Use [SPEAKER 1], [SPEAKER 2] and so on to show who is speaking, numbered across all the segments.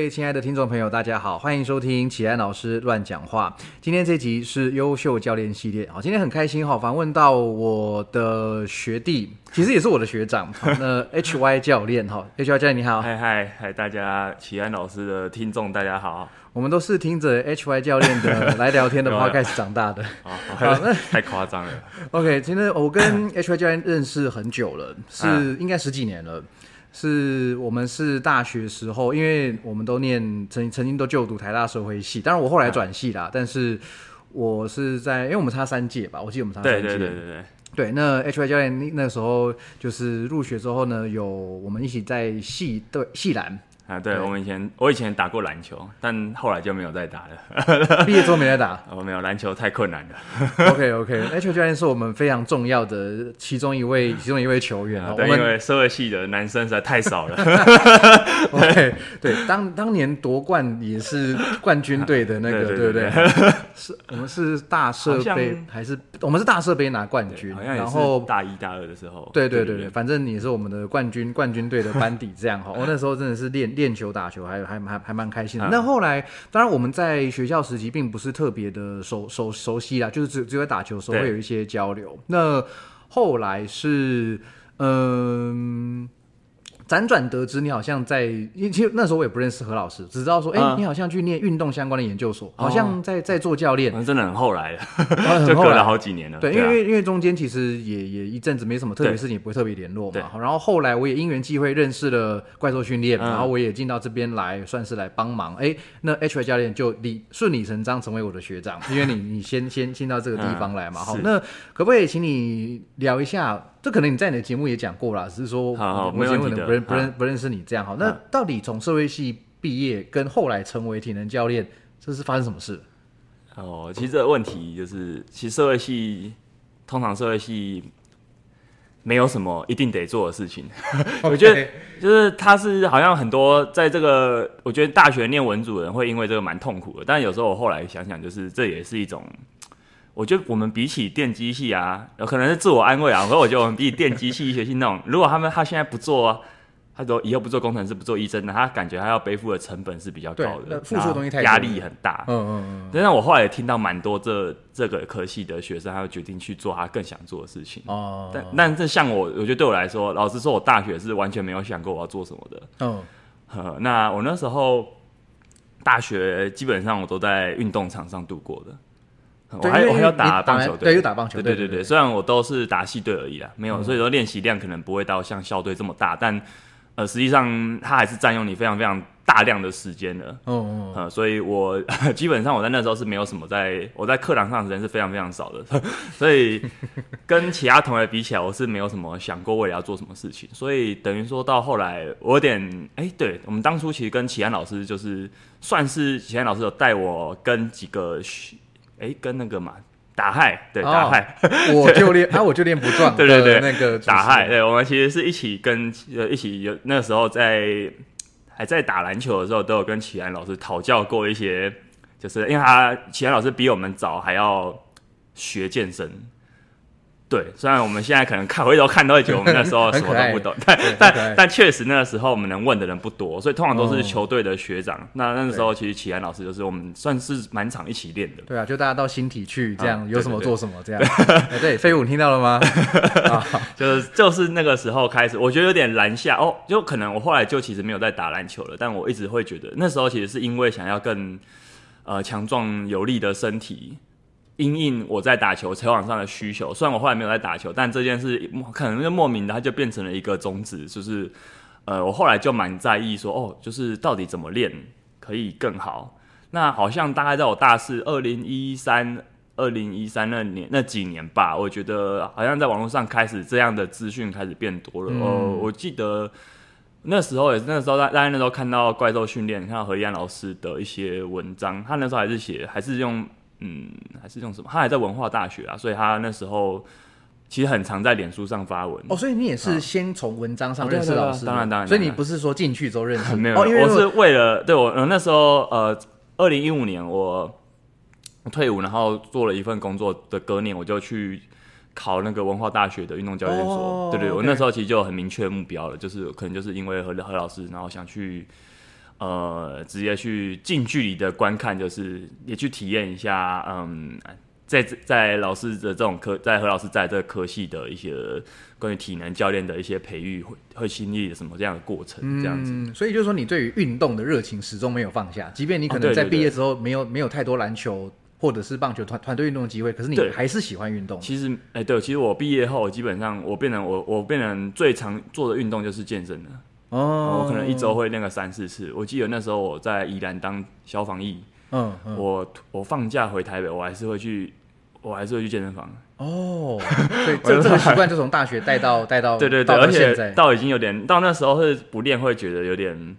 [SPEAKER 1] 位亲爱的听众朋友，大家好，欢迎收听启安老师乱讲话。今天这集是优秀教练系列，好，今天很开心哈，访问到我的学弟，其实也是我的学长，那 H Y 教练哈，H Y 教练你好，
[SPEAKER 2] 嗨嗨嗨，大家启安老师的听众大家好，
[SPEAKER 1] 我们都是听着 H Y 教练的来聊天的 podcast 长大的，
[SPEAKER 2] 好，太夸张了。
[SPEAKER 1] OK，其实我跟 H Y 教练认识很久了，是应该十几年了。是我们是大学时候，因为我们都念曾曾经都就读台大社会系，当然我后来转系啦。但是我是在，因为我们差三届吧，我记得我们差三届。
[SPEAKER 2] 对对对对对。
[SPEAKER 1] 对，那 H Y 教练那那时候就是入学之后呢，有我们一起在系对系篮。
[SPEAKER 2] 啊，对，我们以前我以前打过篮球，但后来就没有再打了。
[SPEAKER 1] 毕业之后没再打？
[SPEAKER 2] 哦，没有，篮球太困难了。
[SPEAKER 1] OK OK，H 教练是我们非常重要的其中一位，其中一位球员。
[SPEAKER 2] 对，因为社会系的男生实在太少了。
[SPEAKER 1] OK，对，当当年夺冠也是冠军队的那个，对不对？是我们是大社杯还是我们是大社杯拿冠军？
[SPEAKER 2] 然后大一大二的时候。
[SPEAKER 1] 对对对对，反正你是我们的冠军冠军队的班底，这样哈。我那时候真的是练。练球、打球，还还还还蛮开心的。那后来，当然我们在学校时期并不是特别的熟熟熟悉啦，就是只只有打球的时候会有一些交流。那后来是，嗯。辗转得知，你好像在，其实那时候我也不认识何老师，只知道说，哎，你好像去念运动相关的研究所，好像在在做教练，
[SPEAKER 2] 真的很后来了，就隔了好几年了。
[SPEAKER 1] 对，因为因为中间其实也也一阵子没什么特别事情，也不会特别联络嘛。然后后来我也因缘际会认识了怪兽训练，然后我也进到这边来，算是来帮忙。哎，那 H Y 教练就理顺理成章成为我的学长，因为你你先先进到这个地方来嘛。好，那可不可以请你聊一下？这可能你在你的节目也讲过了，只是说
[SPEAKER 2] 我没有
[SPEAKER 1] 不认不认不认识你这样好。那到底从社会系毕业跟后来成为体能教练，这是发生什么事？
[SPEAKER 2] 哦，其实这个问题就是，其实社会系通常社会系没有什么一定得做的事情。我觉得就是他是好像很多在这个，我觉得大学念文组人会因为这个蛮痛苦的。但有时候我后来想想，就是这也是一种。我觉得我们比起电机系啊，有可能是自我安慰啊。可我觉得我们比起电机系、医学系那种，如果他们他现在不做，他说以后不做工程师、不做医生的，他感觉他要背负的成本是比较高的，
[SPEAKER 1] 付出的东西太
[SPEAKER 2] 压力很大。嗯嗯嗯。但是我后来也听到蛮多这这个科系的学生，他会决定去做他更想做的事情。哦。但但这像我，我觉得对我来说，老实说，我大学是完全没有想过我要做什么的。嗯。那我那时候大学基本上我都在运动场上度过的。我还我还要打棒球，
[SPEAKER 1] 对，又打棒球，
[SPEAKER 2] 对对对。虽然我都是打系队而已啦，没有，所以说练习量可能不会到像校队这么大，但呃，实际上它还是占用你非常非常大量的时间的。哦哦。所以我 基本上我在那时候是没有什么在，我在课堂上时间是非常非常少的，所以 跟其他同学比起来，我是没有什么想过未来要做什么事情。所以等于说到后来，我有点哎，对我们当初其实跟齐安老师就是算是齐安老师有带我跟几个。哎，跟那个嘛打嗨，对打嗨，
[SPEAKER 1] 我就练啊，我就练不壮，
[SPEAKER 2] 对对对，
[SPEAKER 1] 那个
[SPEAKER 2] 打嗨，对我们其实是一起跟呃一起有那时候在还在打篮球的时候，都有跟启安老师讨教过一些，就是因为他启安老师比我们早还要学健身。对，虽然我们现在可能看回头看都会觉得我们那时候 什么都不懂，但但但确实那个时候我们能问的人不多，所以通常都是球队的学长。那那个时候其实启安老师就是我们算是满场一起练的。
[SPEAKER 1] 对啊，就大家到新体去这样，有什么做什么这样。对，飞舞听到了吗？
[SPEAKER 2] 就是就是那个时候开始，我觉得有点篮下哦，就可能我后来就其实没有在打篮球了，但我一直会觉得那时候其实是因为想要更呃强壮有力的身体。因应我在打球球场上的需求，虽然我后来没有在打球，但这件事可能就莫名的，它就变成了一个宗旨，就是呃，我后来就蛮在意说，哦，就是到底怎么练可以更好。那好像大概在我大四二零一三二零一三那年那几年吧，我觉得好像在网络上开始这样的资讯开始变多了。哦，我记得那时候也是那时候大大家那时候看到怪兽训练，看到何燕老师的一些文章，他那时候还是写还是用。嗯，还是用什么？他还在文化大学啊，所以他那时候其实很常在脸书上发文。
[SPEAKER 1] 哦，所以你也是先从文章上认识老师，
[SPEAKER 2] 当然当然。
[SPEAKER 1] 所以你不是说进去之后认识？
[SPEAKER 2] 没有，我是为了对我那时候呃，二零一五年我退伍，然后做了一份工作的隔年，我就去考那个文化大学的运动教练所。对对，我那时候其实就有很明确目标了，就是可能就是因为何何老师，然后想去。呃直接去近距离的观看，就是也去体验一下，嗯，在在老师的这种科，在何老师在这个科系的一些关于体能教练的一些培育，会会经历什么这样的过程，这样子。
[SPEAKER 1] 嗯，所以就是说，你对于运动的热情始终没有放下，即便你可能在毕业之后没有没有太多篮球或者是棒球团团队运动的机会，可是你还是喜欢运动。
[SPEAKER 2] 其实，哎、对，其实我毕业后，基本上我变成我我变成最常做的运动就是健身了。
[SPEAKER 1] 哦
[SPEAKER 2] 我可能一周会练个三四次。我记得那时候我在宜兰当消防役，
[SPEAKER 1] 嗯嗯
[SPEAKER 2] 我我放假回台北，我还是会去，我还是会去健身房。
[SPEAKER 1] 哦，所以这这个习惯就从大学带到 带到
[SPEAKER 2] 对对对，而且
[SPEAKER 1] 到
[SPEAKER 2] 已经有点到那时候是不练会觉得有点，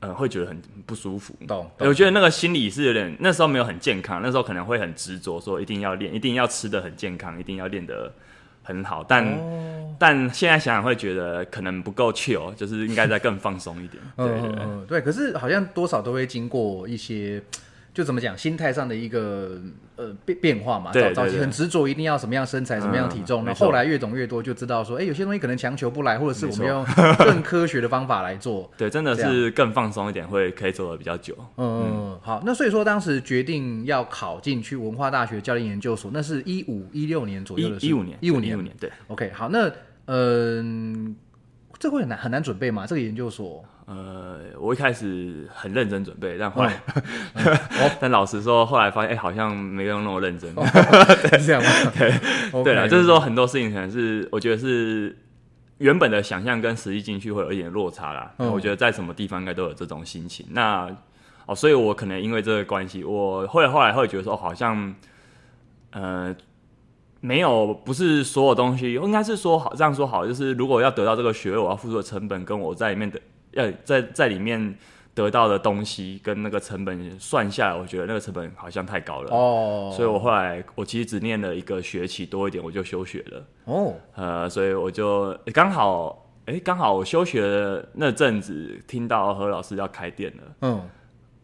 [SPEAKER 2] 呃，会觉得很不舒服。
[SPEAKER 1] 懂
[SPEAKER 2] 我觉得那个心理是有点，那时候没有很健康，那时候可能会很执着，说一定要练，一定要吃的很健康，一定要练得很好。但、
[SPEAKER 1] 哦
[SPEAKER 2] 但现在想想会觉得可能不够 chill，就是应该再更放松一点。对对对。
[SPEAKER 1] 可是好像多少都会经过一些，就怎么讲，心态上的一个呃变变化嘛。早早期很执着，一定要什么样身材、什么样体重，那后来越懂越多，就知道说，哎，有些东西可能强求不来，或者是我们用更科学的方法来做。
[SPEAKER 2] 对，真的是更放松一点，会可以做的比较久。
[SPEAKER 1] 嗯嗯，好。那所以说，当时决定要考进去文化大学教练研究所，那是一五一六年左右的事，
[SPEAKER 2] 一一五年，
[SPEAKER 1] 一五年
[SPEAKER 2] 一五。年，对
[SPEAKER 1] ，OK，好，那嗯、这会很难很难准备吗？这个研究所？
[SPEAKER 2] 呃，我一开始很认真准备，但后来，
[SPEAKER 1] 嗯
[SPEAKER 2] 但老实说，后来发现，哎、好像没有那么认真。
[SPEAKER 1] 是这样吗？对
[SPEAKER 2] 对了，就是说很多事情可能是，我觉得是原本的想象跟实际进去会有一点落差啦。
[SPEAKER 1] 嗯
[SPEAKER 2] 我觉得在什么地方应该都有这种心情。那哦，所以我可能因为这个关系，我会后来会觉得说，哦好像呃。没有，不是所有东西，应该是说好这样说好，就是如果要得到这个学位，我要付出的成本跟我在里面的要在在里面得到的东西跟那个成本算下来，我觉得那个成本好像太高了。
[SPEAKER 1] 哦，
[SPEAKER 2] 所以我后来我其实只念了一个学期多一点，我就休学了。
[SPEAKER 1] 哦，
[SPEAKER 2] 呃，所以我就刚好，哎、刚好我休学的那阵子，听到何老师要开店了，
[SPEAKER 1] 嗯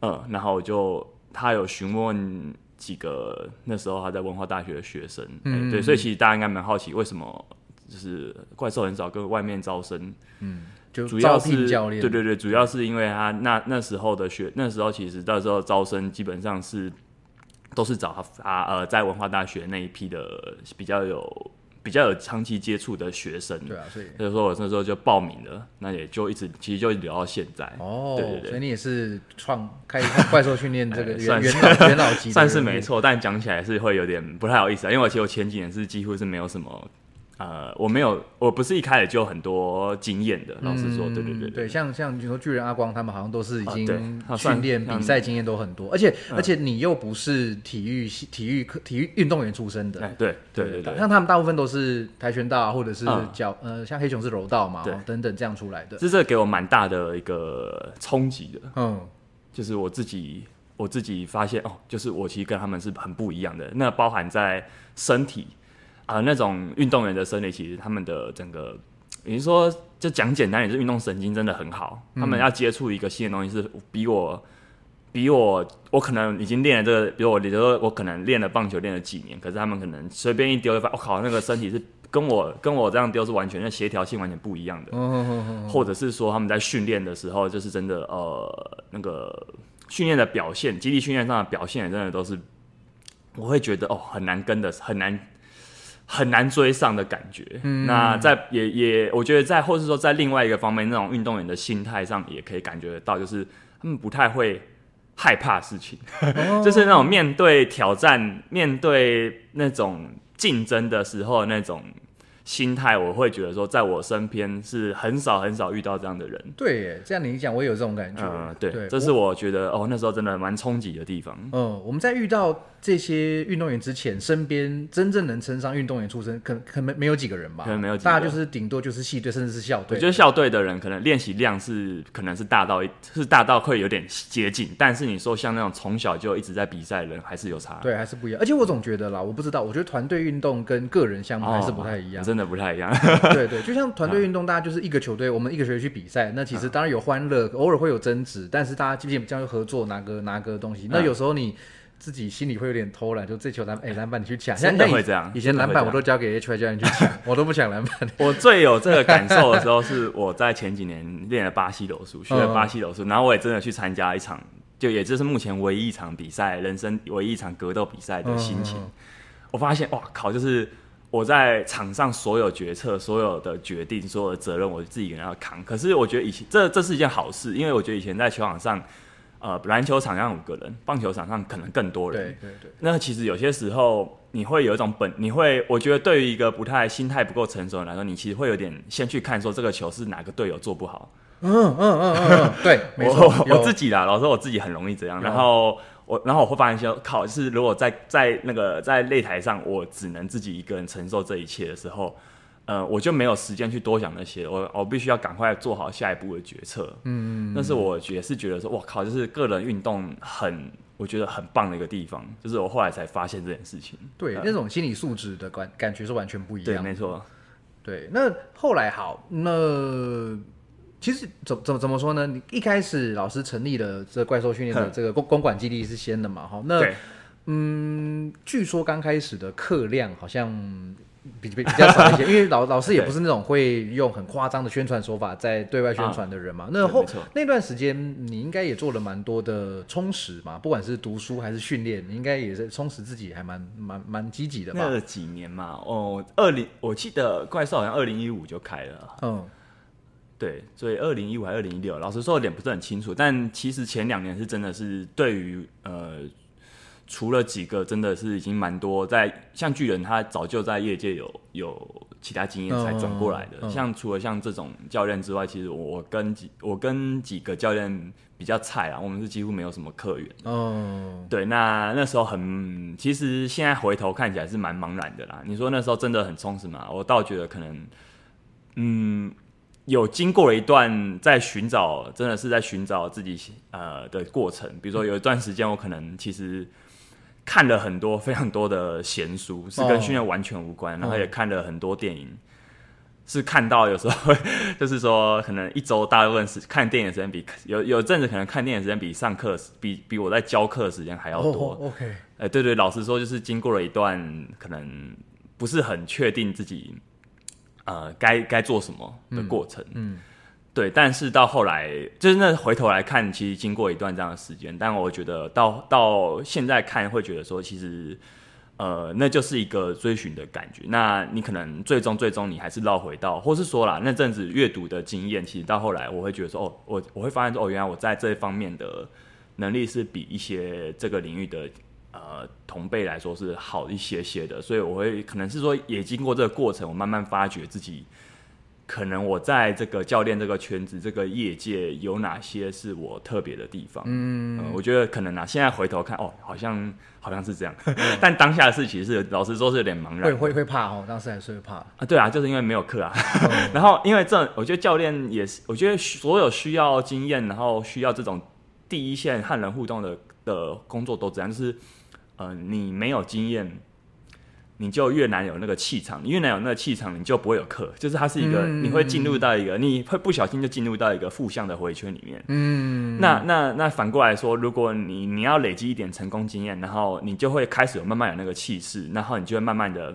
[SPEAKER 2] 嗯，然后我就他有询问几个那时候他在文化大学的学生，哎、
[SPEAKER 1] 嗯
[SPEAKER 2] 对，所以其实大家应该蛮好奇，为什么就是怪兽很少跟外面招生，
[SPEAKER 1] 就
[SPEAKER 2] 主要是
[SPEAKER 1] 教练，
[SPEAKER 2] 对对对，主要是因为他那那时候的学，那时候其实到时候招生基本上是都是找他他呃在文化大学那一批的比较有比较有长期接触的学生，
[SPEAKER 1] 对啊，所以
[SPEAKER 2] 所以说我那时候就报名了，那也就一直其实就聊到现在，
[SPEAKER 1] 哦，
[SPEAKER 2] 对对对
[SPEAKER 1] 所以你也是创开怪兽训练这个元
[SPEAKER 2] 算是
[SPEAKER 1] 元老元老级
[SPEAKER 2] 算是没错，但讲起来是会有点不太好意思啊，因为我其实我前几年是几乎是没有什么。呃，我没有，我不是一开始就有很多经验的。老实说，对对对
[SPEAKER 1] 嗯对，像像你说巨人阿光他们好像都是已经训练
[SPEAKER 2] 像
[SPEAKER 1] 比赛经验都很多，而且而且你又不是体育系体育课体育运动员出身的
[SPEAKER 2] 哎，，对对对对，
[SPEAKER 1] 像他们大部分都是跆拳道啊或者是
[SPEAKER 2] 嗯
[SPEAKER 1] 脚呃像黑熊是柔道嘛
[SPEAKER 2] 对
[SPEAKER 1] 哦等等这样出来的，
[SPEAKER 2] 这这给我蛮大的一个冲击的。
[SPEAKER 1] 嗯
[SPEAKER 2] 就是我自己我自己发现哦，就是我其实跟他们是很不一样的。那包含在身体啊、那种运动员的生理，其实他们的整个，你说就讲简单也，是运动神经真的很好。他们要接触一个新的东西，是比我比我我可能已经练了这个，比如我比如说我可能练了棒球练了几年，可是他们可能随便一丢一发现，我、靠，那个身体是跟我跟我这样丢是完全那协调性完全不一样的。或者是说他们在训练的时候，就是真的呃那个训练的表现，基地训练上的表现，真的都是我会觉得哦很难跟的，很难很难追上的感觉。那在也也我觉得在或是说在另外一个方面，那种运动员的心态上也可以感觉得到，就是他们不太会害怕事情，
[SPEAKER 1] 哦
[SPEAKER 2] 就是那种面对挑战、面对那种竞争的时候那种。心态，我会觉得说，在我身边是很少很少遇到这样的人。
[SPEAKER 1] 对耶，这样你一讲我也有这种感觉，
[SPEAKER 2] 嗯，对，
[SPEAKER 1] 对，
[SPEAKER 2] 这是我觉得哦，那时候真的蛮冲击的地方。
[SPEAKER 1] 嗯，我们在遇到这些运动员之前，身边真正能称上运动员出身，可可能没有几个人吧，
[SPEAKER 2] 可能没有几个
[SPEAKER 1] 大家就是顶多就是系队，甚至是校队。
[SPEAKER 2] 我觉得校队的人可能练习量是可能是大到一是大到会有点接近，但是你说像那种从小就一直在比赛的人，还是有差。
[SPEAKER 1] 对，还是不一样。而且我总觉得啦，我不知道，我觉得团队运动跟个人项目
[SPEAKER 2] 哦，
[SPEAKER 1] 还是不太一样。
[SPEAKER 2] 真的不太一样。
[SPEAKER 1] 对 对，就像团队运动，大家就是一个球队，我们一个球队去比赛，那其实当然有欢乐，偶尔会有争执，但是大家基本上就合作拿个拿个东西。那有时候你自己心里会有点偷懒，就这球篮哎篮板你去抢，
[SPEAKER 2] 真的会这样。
[SPEAKER 1] 以前篮板我都交给 HY 教练去抢，我都不抢篮板。
[SPEAKER 2] 我最有这个感受的时候是我在前几年练了巴西柔术，学了巴西柔术，然后我也真的去参加一场，就也就是目前唯一一场比赛，人生唯一一场格斗比赛的心情。我发现哇靠，就是我在场上所有决策、所有的决定、所有的责任，我自己人要扛。可是我觉得以前这这是一件好事，因为我觉得以前在球场上。呃，篮球场上五个人，棒球场上可能更多人。
[SPEAKER 1] 对对对。
[SPEAKER 2] 那其实有些时候，你会有一种本，你会，我觉得对于一个不太心态不够成熟的来说，你其实会有点先去看说这个球是哪个队友做不好。
[SPEAKER 1] 嗯嗯嗯嗯，对，没错。
[SPEAKER 2] 我自己啦，老实说我自己很容易这样。然后我，然后我会发现说，靠，是如果在在那个在擂台上，我只能自己一个人承受这一切的时候。呃，我就没有时间去多想那些，我我必须要赶快做好下一步的决策。嗯，但是我也是觉得说，哇靠，就是个人运动很，我觉得很棒的一个地方，就是我后来才发现这件事情。
[SPEAKER 1] 对，那种心理素质的感感觉是完全不一样。
[SPEAKER 2] 对，没错。
[SPEAKER 1] 对，那后来好，那其实怎怎么怎么说呢？你一开始老师成立了这怪兽训练的这个公公馆基地是先的嘛？哈，那嗯，据说刚开始的课量好像。比比比较少一些，因为老老师也不是那种会用很夸张的宣传手法在对外宣传的人嘛。那后那段时间，你应该也做了蛮多的充实嘛，不管是读书还是训练，你应该也是充实自己，还蛮蛮蛮积极的吧？
[SPEAKER 2] 那几年嘛，哦，二零我记得怪兽好像二零一五就开了，嗯，对，所以二零一五还是二零一六，老实说有点不是很清楚，但其实前两年是真的是对于呃。除了几个真的是已经蛮多，在像巨人，他早就在业界有有其他经验才转过来的。像除了像这种教练之外，其实我跟几我跟几个教练比较菜啊，我们是几乎没有什么客源。哦，对，那那时候很，其实现在回头看起来是蛮茫然的啦。你说那时候真的很充实吗？我倒觉得可能，嗯，有经过了一段在寻找，真的是在寻找自己呃的过程。比如说有一段时间，我可能其实。看了很多非常多的闲书，是跟训练完全无关，然后也看了很多电影，是看到有时候 就是说，可能一周大部分是看电影时间比有有阵子可能看电影时间比上课比比我在教课时间还要多。
[SPEAKER 1] OK，
[SPEAKER 2] 哎，对对，老实说，就是经过了一段可能不是很确定自己呃该该做什么的过程。嗯。对，但是到后来，就是那回头来看，其实经过一段这样的时间，但我觉得到到现在看，会觉得说，其实，呃，那就是一个追寻的感觉。那你可能最终最终你还是绕回到，或是说啦，那阵子阅读的经验，其实到后来我会觉得说，哦，我我会发现说，哦，原来我在这一方面的能力是比一些这个领域的呃同辈来说是好一些些的，所以我会可能是说，也经过这个过程，我慢慢发觉自己。可能我在这个教练这个圈子、这个业界有哪些是我特别的地方？嗯，我觉得可能啊，现在回头看，哦，好像好像是这样。但当下的事其实是老实说是有点茫然，
[SPEAKER 1] 会会会怕哦，当时还是会怕
[SPEAKER 2] 啊。对啊，就是因为没有课啊。然后因为这，我觉得教练也是，我觉得所有需要经验，然后需要这种第一线和人互动的的工作都这样，就是呃，你没有经验。你就越难有那个气场，你越难有那个气场，你就不会有课。就是它是一个，你会进入到一个，你会不小心就进入到一个负向的回圈里面。嗯，那那那反过来说，如果你你要累积一点成功经验，然后你就会开始有慢慢有那个气势，然后你就会慢慢的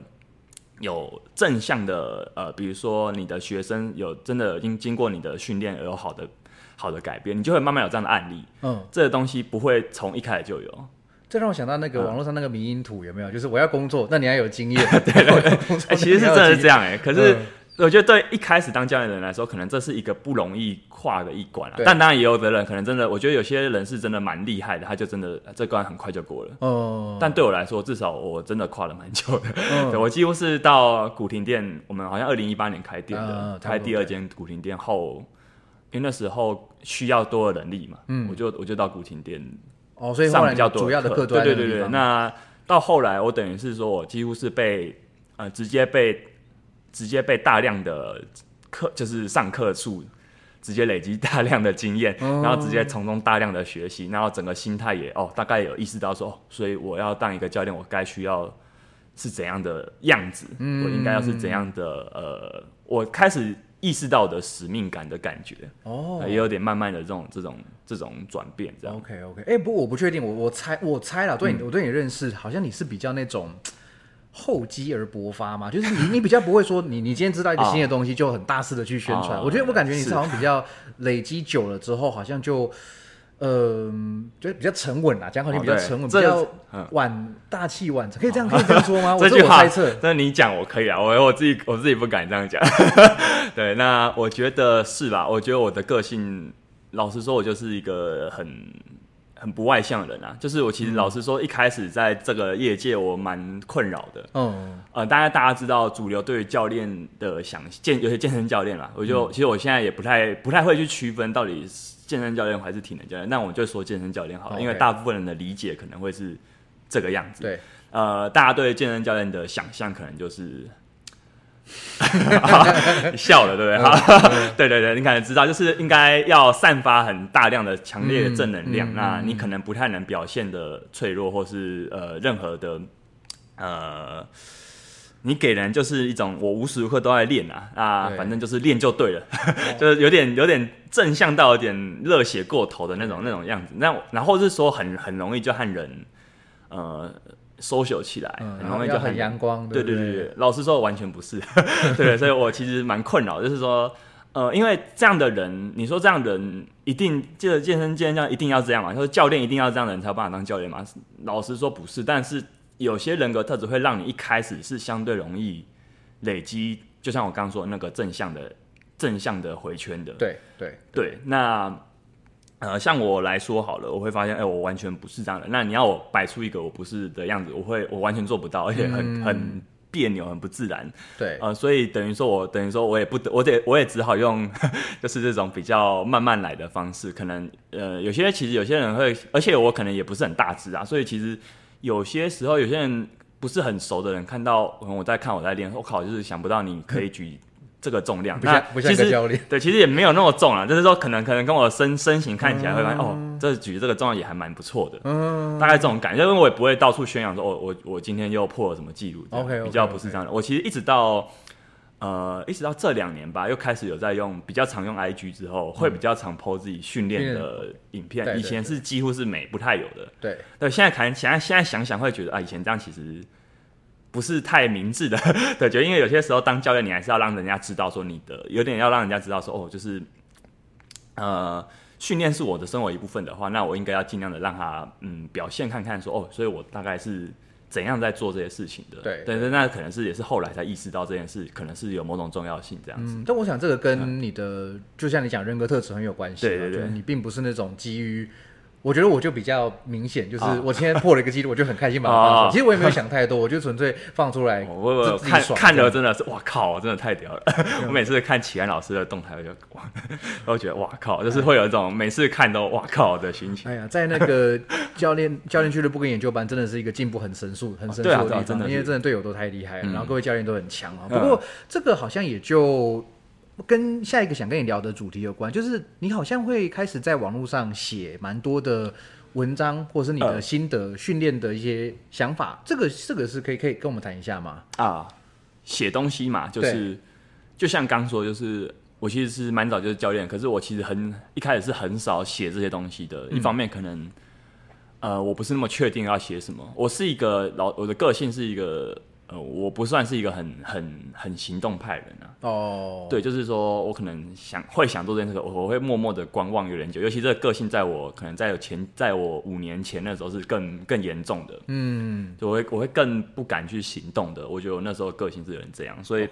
[SPEAKER 2] 有正向的呃，比如说你的学生有真的经经过你的训练而有好的好的改变，你就会慢慢有这样的案例。嗯，这个东西不会从一开始就有。
[SPEAKER 1] 这让我想到那个网络上那个迷因图有没有？就是我要工作，那你要有经验。
[SPEAKER 2] 对，其实是真的是这样哎。可是我觉得对一开始当教练的人来说，可能这是一个不容易跨的一关了。但当然也有的人可能真的，我觉得有些人是真的蛮厉害的，他就真的这关很快就过了。哦。但对我来说，至少我真的跨了蛮久的。对我几乎是到古亭店，我们好像二零一八年开店的，开第二间古亭店后，因为那时候需要多的人力嘛，嗯，我就我就到古亭店。
[SPEAKER 1] 哦，所以上比较多主要的课
[SPEAKER 2] 对对对对。那到后来，我等于是说我几乎是被呃直接被直接被大量的课就是上课数直接累积大量的经验，然后直接从中大量的学习，然后整个心态也哦大概有意识到说，哦所以我要当一个教练，我该需要是怎样的样子，我应该要是怎样的呃，我开始意识到的使命感的感觉，
[SPEAKER 1] 哦。
[SPEAKER 2] 也有点慢慢的这种这种这种转变，这样。
[SPEAKER 1] OK OK，哎、不过我不确定，我我猜我猜了，
[SPEAKER 2] 嗯
[SPEAKER 1] 对你、我对你认识，好像你是比较那种厚积而薄发嘛，就是你你比较不会说你你今天知道一个新的东西就很大肆的去宣传，
[SPEAKER 2] 哦
[SPEAKER 1] 我觉得我感觉你是
[SPEAKER 2] 是
[SPEAKER 1] 好像比较累积久了之后，好像就。呃，就比较沉稳啦，讲好听
[SPEAKER 2] 哦对
[SPEAKER 1] 比较沉稳，比
[SPEAKER 2] 这
[SPEAKER 1] 较
[SPEAKER 2] 嗯
[SPEAKER 1] 晚大器晚成，可以这样可以这样说吗？我
[SPEAKER 2] 这句话
[SPEAKER 1] 我猜测，
[SPEAKER 2] 那你讲我可以啊，我我自己我自己不敢这样讲。对，那我觉得是吧？我觉得我的个性，老实说，我就是一个很很不外向的人啊。就是我其实老实说，一开始在这个业界，我蛮困扰的。
[SPEAKER 1] 嗯，
[SPEAKER 2] 呃，大家大家知道主流对于教练的想健，有些健身教练啦，我就、其实我现在也不太不太会去区分到底是健身教练还是体能教练，那我们就说健身教练好了，因为大部分人的理解可能会是这个样子。
[SPEAKER 1] 对，
[SPEAKER 2] 呃，大家对健身教练的想象可能就是你 笑了，对不对？哈，对对对，你可能知道，就是应该要散发很大量的强烈的正能量，
[SPEAKER 1] 嗯嗯
[SPEAKER 2] 那
[SPEAKER 1] 嗯
[SPEAKER 2] 你可能不太能表现的脆弱，或是呃任何的呃。你给人就是一种我无时无刻都在练啊啊，反正就是练就对了，就是有点有点正向到有点热血过头的那种那种样子。那然后是说很很容易就和人呃 social 起来，
[SPEAKER 1] 嗯，
[SPEAKER 2] 很容易就和人
[SPEAKER 1] 阳光，
[SPEAKER 2] 对
[SPEAKER 1] 对不
[SPEAKER 2] 对对对，老实说，完全不是。对，所以我其实蛮困扰，就是说，呃，因为这样的人，你说这样的人一定这个健身健身教练一定要这样嘛？说教练一定要这样的人才有办法当教练嘛？老实说不是，但是有些人格特质会让你一开始是相对容易累积，就像我刚刚说的那个正向的正向的回圈的。
[SPEAKER 1] 对对
[SPEAKER 2] 对，那呃，像我来说好了，我会发现，哎、我完全不是这样的。那你要我摆出一个我不是的样子，我会我完全做不到，而且很、
[SPEAKER 1] 嗯
[SPEAKER 2] 很别扭，很不自然。
[SPEAKER 1] 对，
[SPEAKER 2] 呃，所以等于说我等于说我也不得，我得我也只好用 就是这种比较慢慢来的方式。可能呃，有些其实有些人会，而且我可能也不是很大只啊，所以其实有些时候有些人不是很熟的人看到可能我在看我在练，我靠，就是想不到你可以举这个重量，那
[SPEAKER 1] 不像不像
[SPEAKER 2] 对，其实也没有那么重啊，就是说可能可能跟我身身形看起来会发现、哦，这举这个重量也还蛮不错的，
[SPEAKER 1] 嗯，
[SPEAKER 2] 大概这种感觉，因为我也不会到处宣扬说，哦，我我今天又破了什么记录这样
[SPEAKER 1] OK，OK，OK
[SPEAKER 2] 比较不是这样的。我其实一直到呃一直到这两年吧，又开始有在用比较常用 IG 之后，会比较常 PO 自己训练的影片，以前是几乎是没不太有的。
[SPEAKER 1] 对，
[SPEAKER 2] 对，现在看现在现在想想会觉得啊，以前这样其实不是太明智的，对，觉得因为有些时候当教练，你还是要让人家知道说你的有点要让人家知道说哦，就是呃训练是我的生活一部分的话，那我应该要尽量的让他嗯表现看看说哦，所以我大概是怎样在做这些事情的，
[SPEAKER 1] 对
[SPEAKER 2] 但是，那可能是也是后来才意识到这件事可能是有某种重要性这样子，
[SPEAKER 1] 嗯，但我想这个跟你的，就像你讲人格特质很有关系
[SPEAKER 2] 对对
[SPEAKER 1] 你并不是那种基于。我觉得我就比较明显，就是
[SPEAKER 2] 啊
[SPEAKER 1] 我今天破了一个记录，我就很开心把它放出来。
[SPEAKER 2] 哦
[SPEAKER 1] 其实我也没有想太多，我就纯粹放出来。
[SPEAKER 2] 哦 我我看看了真的是哇靠，真的太屌了！我每次看启安老师的动态，我就哇，我觉得哇靠，就是会有一种每次看都哇靠的心情。
[SPEAKER 1] 哎呀，在那个教练教练俱乐部跟研究班，真的是一个进步很神速、很神速的地方，因为真的队友都太厉害了，
[SPEAKER 2] 嗯
[SPEAKER 1] 然后各位教练都很强啊。
[SPEAKER 2] 嗯
[SPEAKER 1] 不过这个好像也就跟下一个想跟你聊的主题有关，就是你好像会开始在网络上写蛮多的文章，或是你的
[SPEAKER 2] 嗯
[SPEAKER 1] 心得、训练的一些想法。这个这个是可以可以跟我们谈一下吗？
[SPEAKER 2] 啊，写东西嘛，就是就像刚说，就是我其实是蛮早就是教练，可是我其实很一开始是很少写这些东西的。一方面可能呃，我不是那么确定要写什么，我是一个老我的个性是一个呃，我不算是一个很很很行动派人啊。
[SPEAKER 1] 哦，
[SPEAKER 2] 对，就是说我可能想会想做这件事，我我会默默的观望有点久，尤其这个个性在我可能在有前在我五年前那时候是更更严重的，
[SPEAKER 1] 嗯
[SPEAKER 2] 就我会我会更不敢去行动的。我觉得我那时候个性是有点这样，所以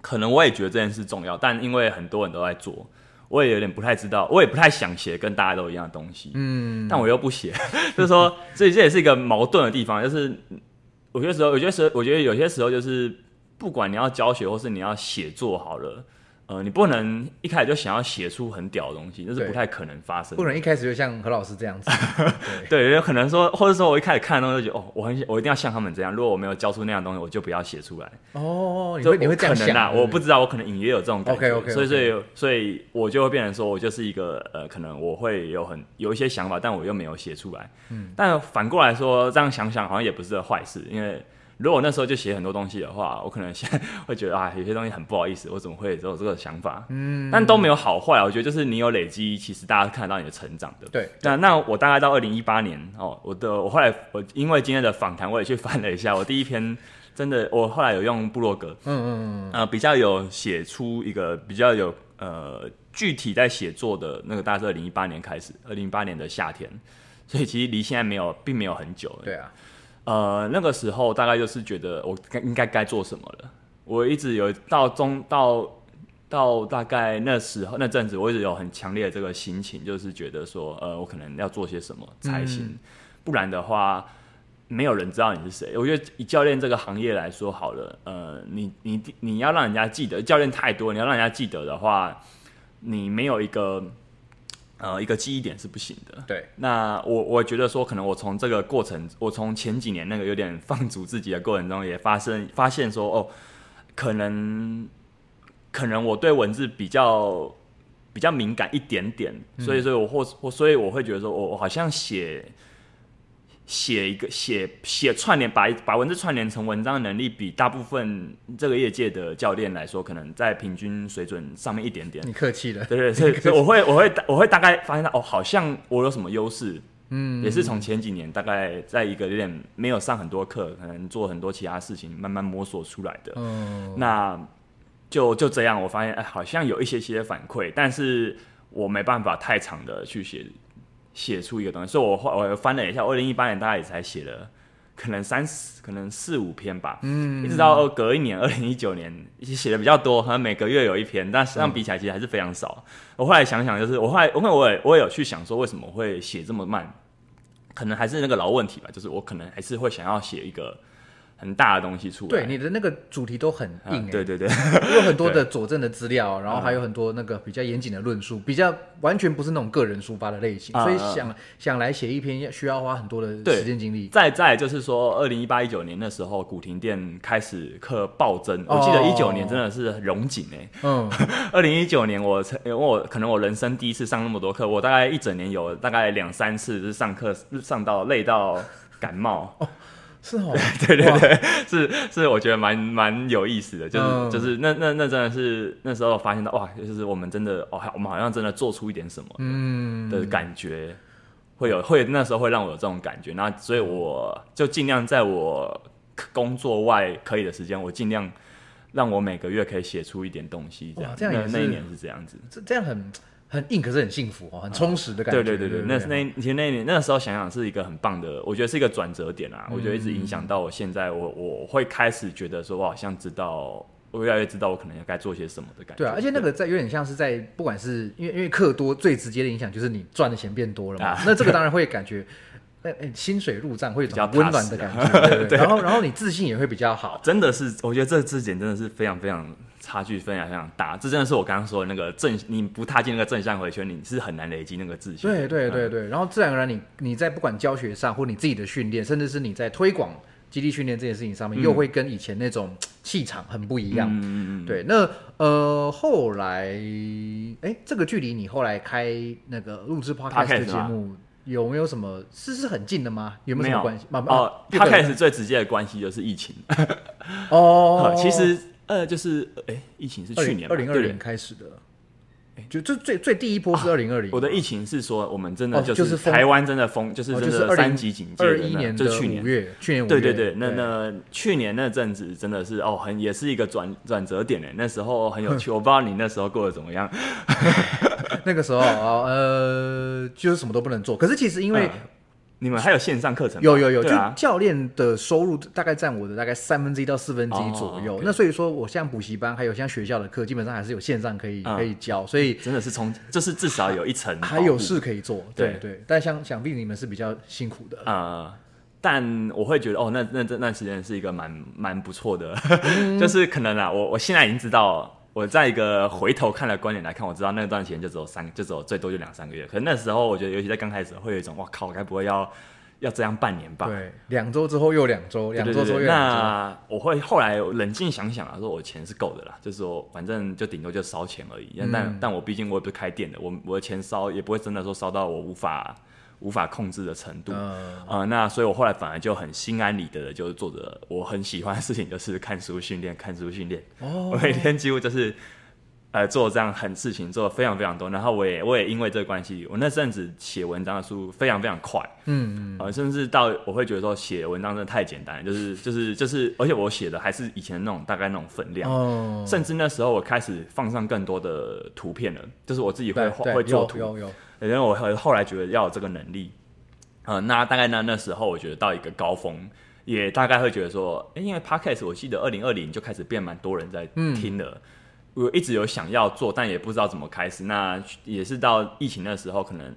[SPEAKER 2] 可能我也觉得这件事重要，但因为很多人都在做，我也有点不太知道，我也不太想写跟大家都一样的东西，
[SPEAKER 1] 嗯，
[SPEAKER 2] 但我又不写，就是说，所以这也是一个矛盾的地方，就是有些时候，有些时候，我觉得有些时候就是，不管你要教学或是你要写作好了，呃，你不能一开始就想要写出很屌的东西，这是不太可能发生。
[SPEAKER 1] 不能一开始就像何老师这样子。对，
[SPEAKER 2] 对，有可能说，或者说我一开始看的东西就觉得，哦，我很我一定要像他们这样，如果我没有教出那样东西，我就不要写出来。
[SPEAKER 1] 哦，你
[SPEAKER 2] 就
[SPEAKER 1] 会你会这样
[SPEAKER 2] 可能啊，我不知道，我可能隐约有这种感觉
[SPEAKER 1] OK，OK，OK
[SPEAKER 2] 所以所以所以我就会变成说，我就是一个呃，可能我会有很有一些想法，但我又没有写出来。嗯，但反过来说，这样想想好像也不是个坏事，因为如果那时候就写很多东西的话，我可能现在会觉得啊，有些东西很不好意思，我怎么会有这个想法？嗯，但都没有好坏，我觉得就是你有累积，其实大家看得到你的成长的。
[SPEAKER 1] 对，
[SPEAKER 2] 那那我大概到二零一八年哦，我的我后来我因为今天的访谈，我也去翻了一下，我第一篇真的，我后来有用部落格，嗯嗯嗯，呃，比较有写出一个比较有呃具体在写作的那个，大概是二零一八年开始，二零一八年的夏天，所以其实离现在没有，并没有很久。
[SPEAKER 1] 对啊。
[SPEAKER 2] 呃，那个时候大概就是觉得我该应该该做什么了。我一直有到中到到大概那时候那阵子，我一直有很强烈的这个心情，就是觉得说，呃，我可能要做些什么才行，不然的话，没有人知道你是谁。我觉得以教练这个行业来说，好了，呃，你你你要让人家记得，教练太多，你要让人家记得的话，你没有一个。呃，一个记忆点是不行的。
[SPEAKER 1] 对，
[SPEAKER 2] 那我我觉得说，可能我从这个过程，我从前几年那个有点放 逐自己的过程中，也发生发现说，哦，可能可能我对文字比较比较敏感一点点，所以，所以我或或，所以我会觉得说，我我好像写。写一个写写串联，把把文字串联成文章的能力，比大部分这个业界的教练来说，可能在平均水准上面一点点。
[SPEAKER 1] 你客气了，
[SPEAKER 2] 对对，所以所以我会我会我会大概发现到，哦，好像我有什么优势，嗯，也是从前几年大概在一个有点没有上很多课，可能做很多其他事情，慢慢摸索出来的。嗯，那就就这样，我发现哎，好像有一些些反馈，但是我没办法太长的去写。写出一个东西，所以我我翻了一下，二零一八年大概也才写了可能三四，可能四五篇吧。嗯，一直到隔一年，二零一九年写的比较多，可能每个月有一篇，但实际上比起来其实还是非常少。我后来想想，就是我后来，因为我也我也有去想说，为什么会写这么慢？可能还是那个老问题吧，就是我可能还是会想要写一个。很大的东西出来，
[SPEAKER 1] 对你的那个主题都很硬，
[SPEAKER 2] 对对对，
[SPEAKER 1] 有很多的 佐证的资料，然后还有很多那个比较严谨的论述，比较完全不是那种个人抒发的类型，所以想想来写一篇需要花很多的时间精力。
[SPEAKER 2] 再再就是说，二零一八一九年的时候，古亭店开始课暴增，我记得一九年真的是荣景哎，嗯，二零一九年我因为我可能我人生第一次上那么多课，我大概一整年有大概两三次是上课上到累到感冒。
[SPEAKER 1] 是哦，
[SPEAKER 2] 对 对对，是是，我觉得蛮蛮有意思的，就是就是那那那真的是那时候发现到哇，就是我们真的哦，我们好像真的做出一点什么嗯。的感觉，会有会那时候会让我有这种感觉，那所以我就尽量在我工作外可以的时间，我尽量让我每个月可以写出一点东西，这样。
[SPEAKER 1] 这样
[SPEAKER 2] 那一年是这样子，
[SPEAKER 1] 这这样很。很硬，可是很幸福哦，很充实的感觉。
[SPEAKER 2] 对对对对，那那其实那年那个时候想想是一个很棒的，我觉得是一个转折点啊。我觉得一直影响到我现在，我我会开始觉得说，我好像知道，我越来越知道我可能该做些什么的感觉。
[SPEAKER 1] 对啊，而且那个在有点像是在，不管是因为因为课多，最直接的影响就是你赚的钱变多了嘛。那这个当然会感觉，哎 哎，薪水入账会比较温暖的感觉。对，然后然后你自信也会比较好。
[SPEAKER 2] 真的是，我觉得这字典真的是非常非常。差距非常非常大，这真的是我刚刚说的那个正，你不踏进那个正向回圈，你是很难累积那个自信。
[SPEAKER 1] 对对对对，然后自然而然，你你在不管教学上，或你自己的训练，甚至是你在推广基地训练这件事情上面，又会跟以前那种气场很不一样。嗯嗯嗯。对，那呃后来，哎，这个距离你后来开那个录制 podcast 的节目，有没有什么是是很近的吗？有没有什么关系？
[SPEAKER 2] 哦，podcast 最直接的关系就是疫情。哦，其实。呃，就是哎，疫情是去年
[SPEAKER 1] 二零二零开始的，哎，就就最最第一波是二零二零。
[SPEAKER 2] 我的疫情是说，我们真的就是台湾真的封，就是真的三级警戒。
[SPEAKER 1] 二一年
[SPEAKER 2] 就去年
[SPEAKER 1] 五月，去年五
[SPEAKER 2] 月，对对对，那那去年那阵子真的是哦，很也是一个转转折点呢。那时候很有趣，我不知道你那时候过得怎么样。
[SPEAKER 1] 那个时候啊，呃，就是什么都不能做。可是其实因为。
[SPEAKER 2] 你们还有线上课程？
[SPEAKER 1] 有有有，就教练的收入大概占我的大概三分之一到四分之一左右。那所以说，我像补习班，还有像学校的课，基本上还是有线上可以可以教。所以
[SPEAKER 2] 真的是从，就是至少有一层
[SPEAKER 1] 还有事可以做。对对，但想想必你们是比较辛苦的啊。
[SPEAKER 2] 但我会觉得，哦，那那这段时间是一个蛮蛮不错的，就是可能啊，我我现在已经知道。我在一个回头看的观点来看，我知道那段时间就只有三，就只有最多就两三个月。可是那时候，我觉得尤其在刚开始，会有一种哇靠，该不会要要这样半年吧？
[SPEAKER 1] 对，两周之后又两周，两周之后又两周。
[SPEAKER 2] 那我会后来冷静想想啊，说我钱是够的啦，就是说反正就顶多就烧钱而已。但但我毕竟我也不是开店的，我我的钱烧也不会真的说烧到我无法无法控制的程度。
[SPEAKER 1] 嗯
[SPEAKER 2] 呃，那所以我后来反而就很心安理得的，就是做着我很喜欢的事情，就是看书训练，看书训练。
[SPEAKER 1] 哦
[SPEAKER 2] 我每天几乎就是呃做这样很事情，做的非常非常多。然后我也我也因为这个关系，我那阵子写文章的速度非常非常快，
[SPEAKER 1] 嗯
[SPEAKER 2] 呃，甚至到我会觉得说写文章真的太简单了，就是就是就是，而且我写的还是以前那种大概那种分量。
[SPEAKER 1] 哦，
[SPEAKER 2] 甚至那时候我开始放上更多的图片了，就是我自己会会做图，
[SPEAKER 1] 有有有，
[SPEAKER 2] 然后我后后来觉得要有这个能力，呃，那大概那那时候我觉得到一个高峰，也大概会觉得说，诶因为 podcast 我记得二零二零就开始变蛮多人在听了，我一直有想要做，但也不知道怎么开始。那也是到疫情的时候，可能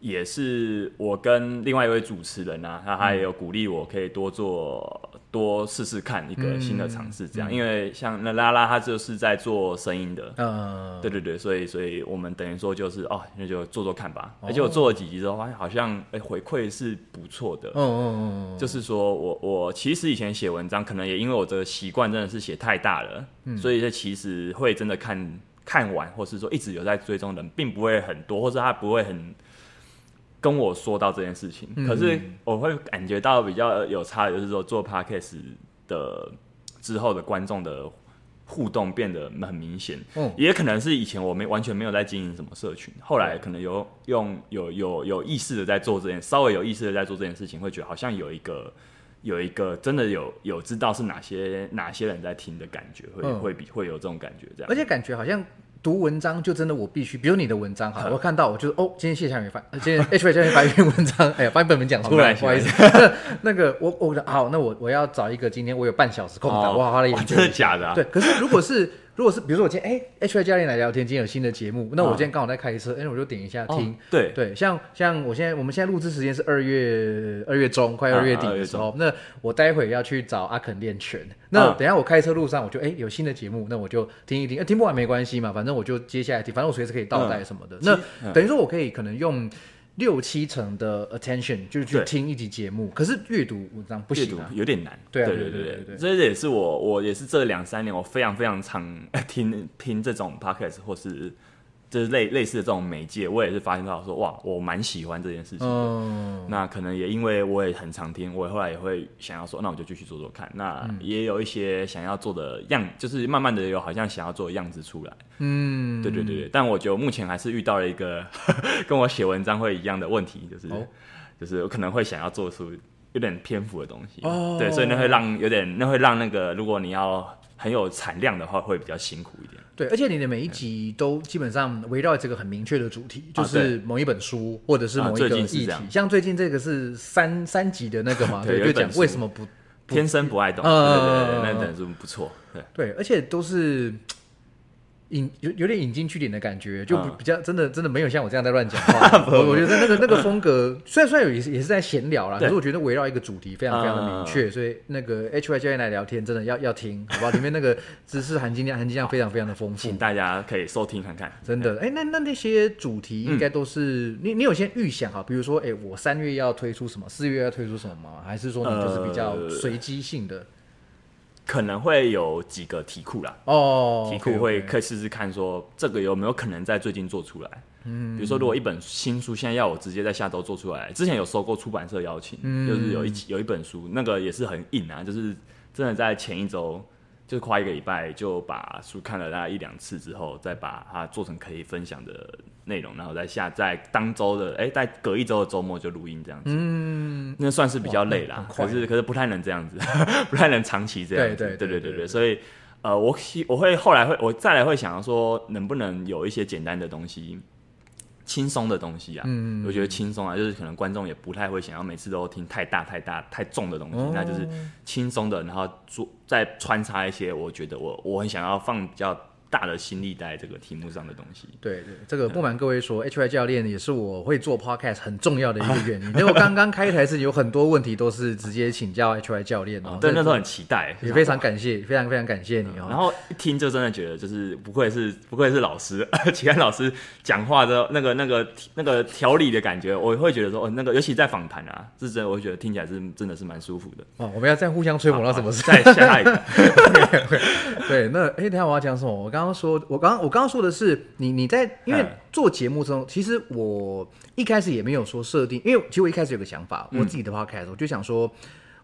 [SPEAKER 2] 也是我跟另外一位主持人啊，他他也有鼓励我可以多做。多试试看一个新的尝试，这样，因为像那拉拉，他就是在做声音的，
[SPEAKER 1] 嗯，
[SPEAKER 2] 对对对，所以所以我们等于说就是哦，那就做做看吧。而且我做了几集之后，发现好像哎、回馈是不错的。
[SPEAKER 1] 嗯嗯嗯，
[SPEAKER 2] 就是说我我其实以前写文章，可能也因为我这个习惯真的是写太大了，所以这其实会真的看看完，或是说一直有在追踪的人，并不会很多，或者他不会很跟我说到这件事情。可是我会感觉到比较有差的，就是说做 podcast 的之后的观众的互动变得很明显。
[SPEAKER 1] 嗯
[SPEAKER 2] 也可能是以前我没完全没有在经营什么社群，后来可能有用有有有意识的在做这件，稍微有意识的在做这件事情，会觉得好像有一个有一个真的有有知道是哪些哪些人在听的感觉，会、
[SPEAKER 1] 嗯
[SPEAKER 2] 会比会有这种感觉这样。
[SPEAKER 1] 而且感觉好像读文章就真的我必须，比如你的文章哈，我看到我就哦，今天谢小雨发，呃 今天 H Y 教练发一篇文章，哎呀，把一本文讲出来，
[SPEAKER 2] 哦
[SPEAKER 1] 不好意思。那个我我好，那我我要找一个今天我有半小时空档，
[SPEAKER 2] 哦
[SPEAKER 1] 我好好的
[SPEAKER 2] 哇真的
[SPEAKER 1] 研究一下。
[SPEAKER 2] 假的、啊？
[SPEAKER 1] 对，可是如果是如果是比如说我今天哎 H Y 教练来聊天，今天有新的节目，那我今天刚好在开车，哎，我就点一下听。
[SPEAKER 2] 哦。对。
[SPEAKER 1] 对，像像我现在我们现在录制时间是二月二月中，快二月底的时候，那我待会要去找阿肯练拳。那
[SPEAKER 2] 嗯
[SPEAKER 1] 等一下我开车路上，我就哎、有新的节目，那我就听一听，呃听不完没关系嘛，反正我就接下来听，反正我随时可以倒带什么的。那
[SPEAKER 2] 嗯。
[SPEAKER 1] 等于说我可以可能用六七成的 attention 就是
[SPEAKER 2] 去
[SPEAKER 1] 听一集节目，可是阅读文章不
[SPEAKER 2] 阅读
[SPEAKER 1] 行啊。
[SPEAKER 2] 有点难。
[SPEAKER 1] 对啊
[SPEAKER 2] 对
[SPEAKER 1] 对对对对
[SPEAKER 2] 这也是我我也是这两三年我非常非常常听听这种 podcast 或是就是类类似的这种媒介，我也是发现到说哇，我蛮喜欢这件事情的。
[SPEAKER 1] 嗯，
[SPEAKER 2] 那可能也因为我也很常听，我后来也会想要说，那我就继续做做看。那
[SPEAKER 1] 嗯
[SPEAKER 2] 也有一些想要做的样，就是慢慢的有好像想要做的样子出来。
[SPEAKER 1] 嗯，
[SPEAKER 2] 对对对对，但我觉得目前还是遇到了一个 跟我写文章会一样的问题，就是、
[SPEAKER 1] 哦
[SPEAKER 2] 就是我可能会想要做出有点篇幅的东西。
[SPEAKER 1] 哦
[SPEAKER 2] 对，所以那会让有点，那会让那个如果你要很有产量的话，会比较辛苦一点。
[SPEAKER 1] 对，而且你的每一集都基本上围绕这个很明确的主题，就
[SPEAKER 2] 啊
[SPEAKER 1] 是某一本书或者是某一个议题。像最近这个是三三集的那个嘛，
[SPEAKER 2] 对
[SPEAKER 1] 对，就讲为什么不
[SPEAKER 2] 天生不爱动，
[SPEAKER 1] 嗯
[SPEAKER 2] 对对对对，那本书不错。对，
[SPEAKER 1] 对，而且都是引有有点引经据典的感觉，就比较真的真的没有像我这样在乱讲话。我我觉得那个那个风格，虽然虽然有也是也是在闲聊啦，可是我觉得围绕一个主题非常非常的明确，所以那个 H Y 教练来聊天真的要要听，好不好？里面那个知识含金量含金量非常非常的丰富
[SPEAKER 2] 请。大家可以收听看看。
[SPEAKER 1] 真的，哎、那那那些主题应该都是、你你有先预想好，比如说，哎、我三月要推出什么，四月要推出什么吗？还是说你就是比较
[SPEAKER 2] 呃
[SPEAKER 1] 随机性的？
[SPEAKER 2] 可能会有几个题库啦，
[SPEAKER 1] 哦，
[SPEAKER 2] 题库会可以试试看，说这个有没有可能在最近做出来。嗯，比如说，如果一本新书现在要我直接在下周做出来，之前有收过出版社邀请，
[SPEAKER 1] 嗯。
[SPEAKER 2] 就是有一有一本书，那个也是很硬啊，就是真的在前一周，就是快一个礼拜就把书看了大概一两次之后，再把它做成可以分享的内容，然后再下在当周的哎，在隔一周的周末就录音这样子。嗯，那算是比较累啦，可是可是不太能这样子，不太能长期这样子，
[SPEAKER 1] 对对对对对。
[SPEAKER 2] 所以，呃，我我会后来会，我再来会想要说，能不能有一些简单的东西，轻松的东西啊？嗯嗯，我觉得轻松啊，就是可能观众也不太会想要每次都听太大太大太重的东西，那就是轻松的，然后做再穿插一些，我觉得我我很想要放比较。大的心力在这个题目上的东西。
[SPEAKER 1] 对对，这个不瞒各位说，H Y 教练也是我会做 podcast 很重要的一个原因。因为我刚刚开台是有很多问题都是直接请教 H Y 教练哦，
[SPEAKER 2] 对，那时候很期待，
[SPEAKER 1] 也非常感谢，非常非常感谢你哦。
[SPEAKER 2] 然后一听就真的觉得，就是不愧是不愧是老师，齐安老师讲话的那个那个那个条理的感觉，我会觉得说，哦，那个尤其在访谈啊，是真的，我会觉得听起来是真的是蛮舒服的。
[SPEAKER 1] 哦，我们要再互相吹捧到什么时候？
[SPEAKER 2] 再下一个，
[SPEAKER 1] 对，那哎，等一下我要讲什么？我刚刚说，我刚我刚刚说的是你你在因为
[SPEAKER 2] 嗯
[SPEAKER 1] 做节目中，其实我一开始也没有说设定，因为其实我一开始有个想法，
[SPEAKER 2] 嗯。
[SPEAKER 1] 我自己的 podcast 我就想说，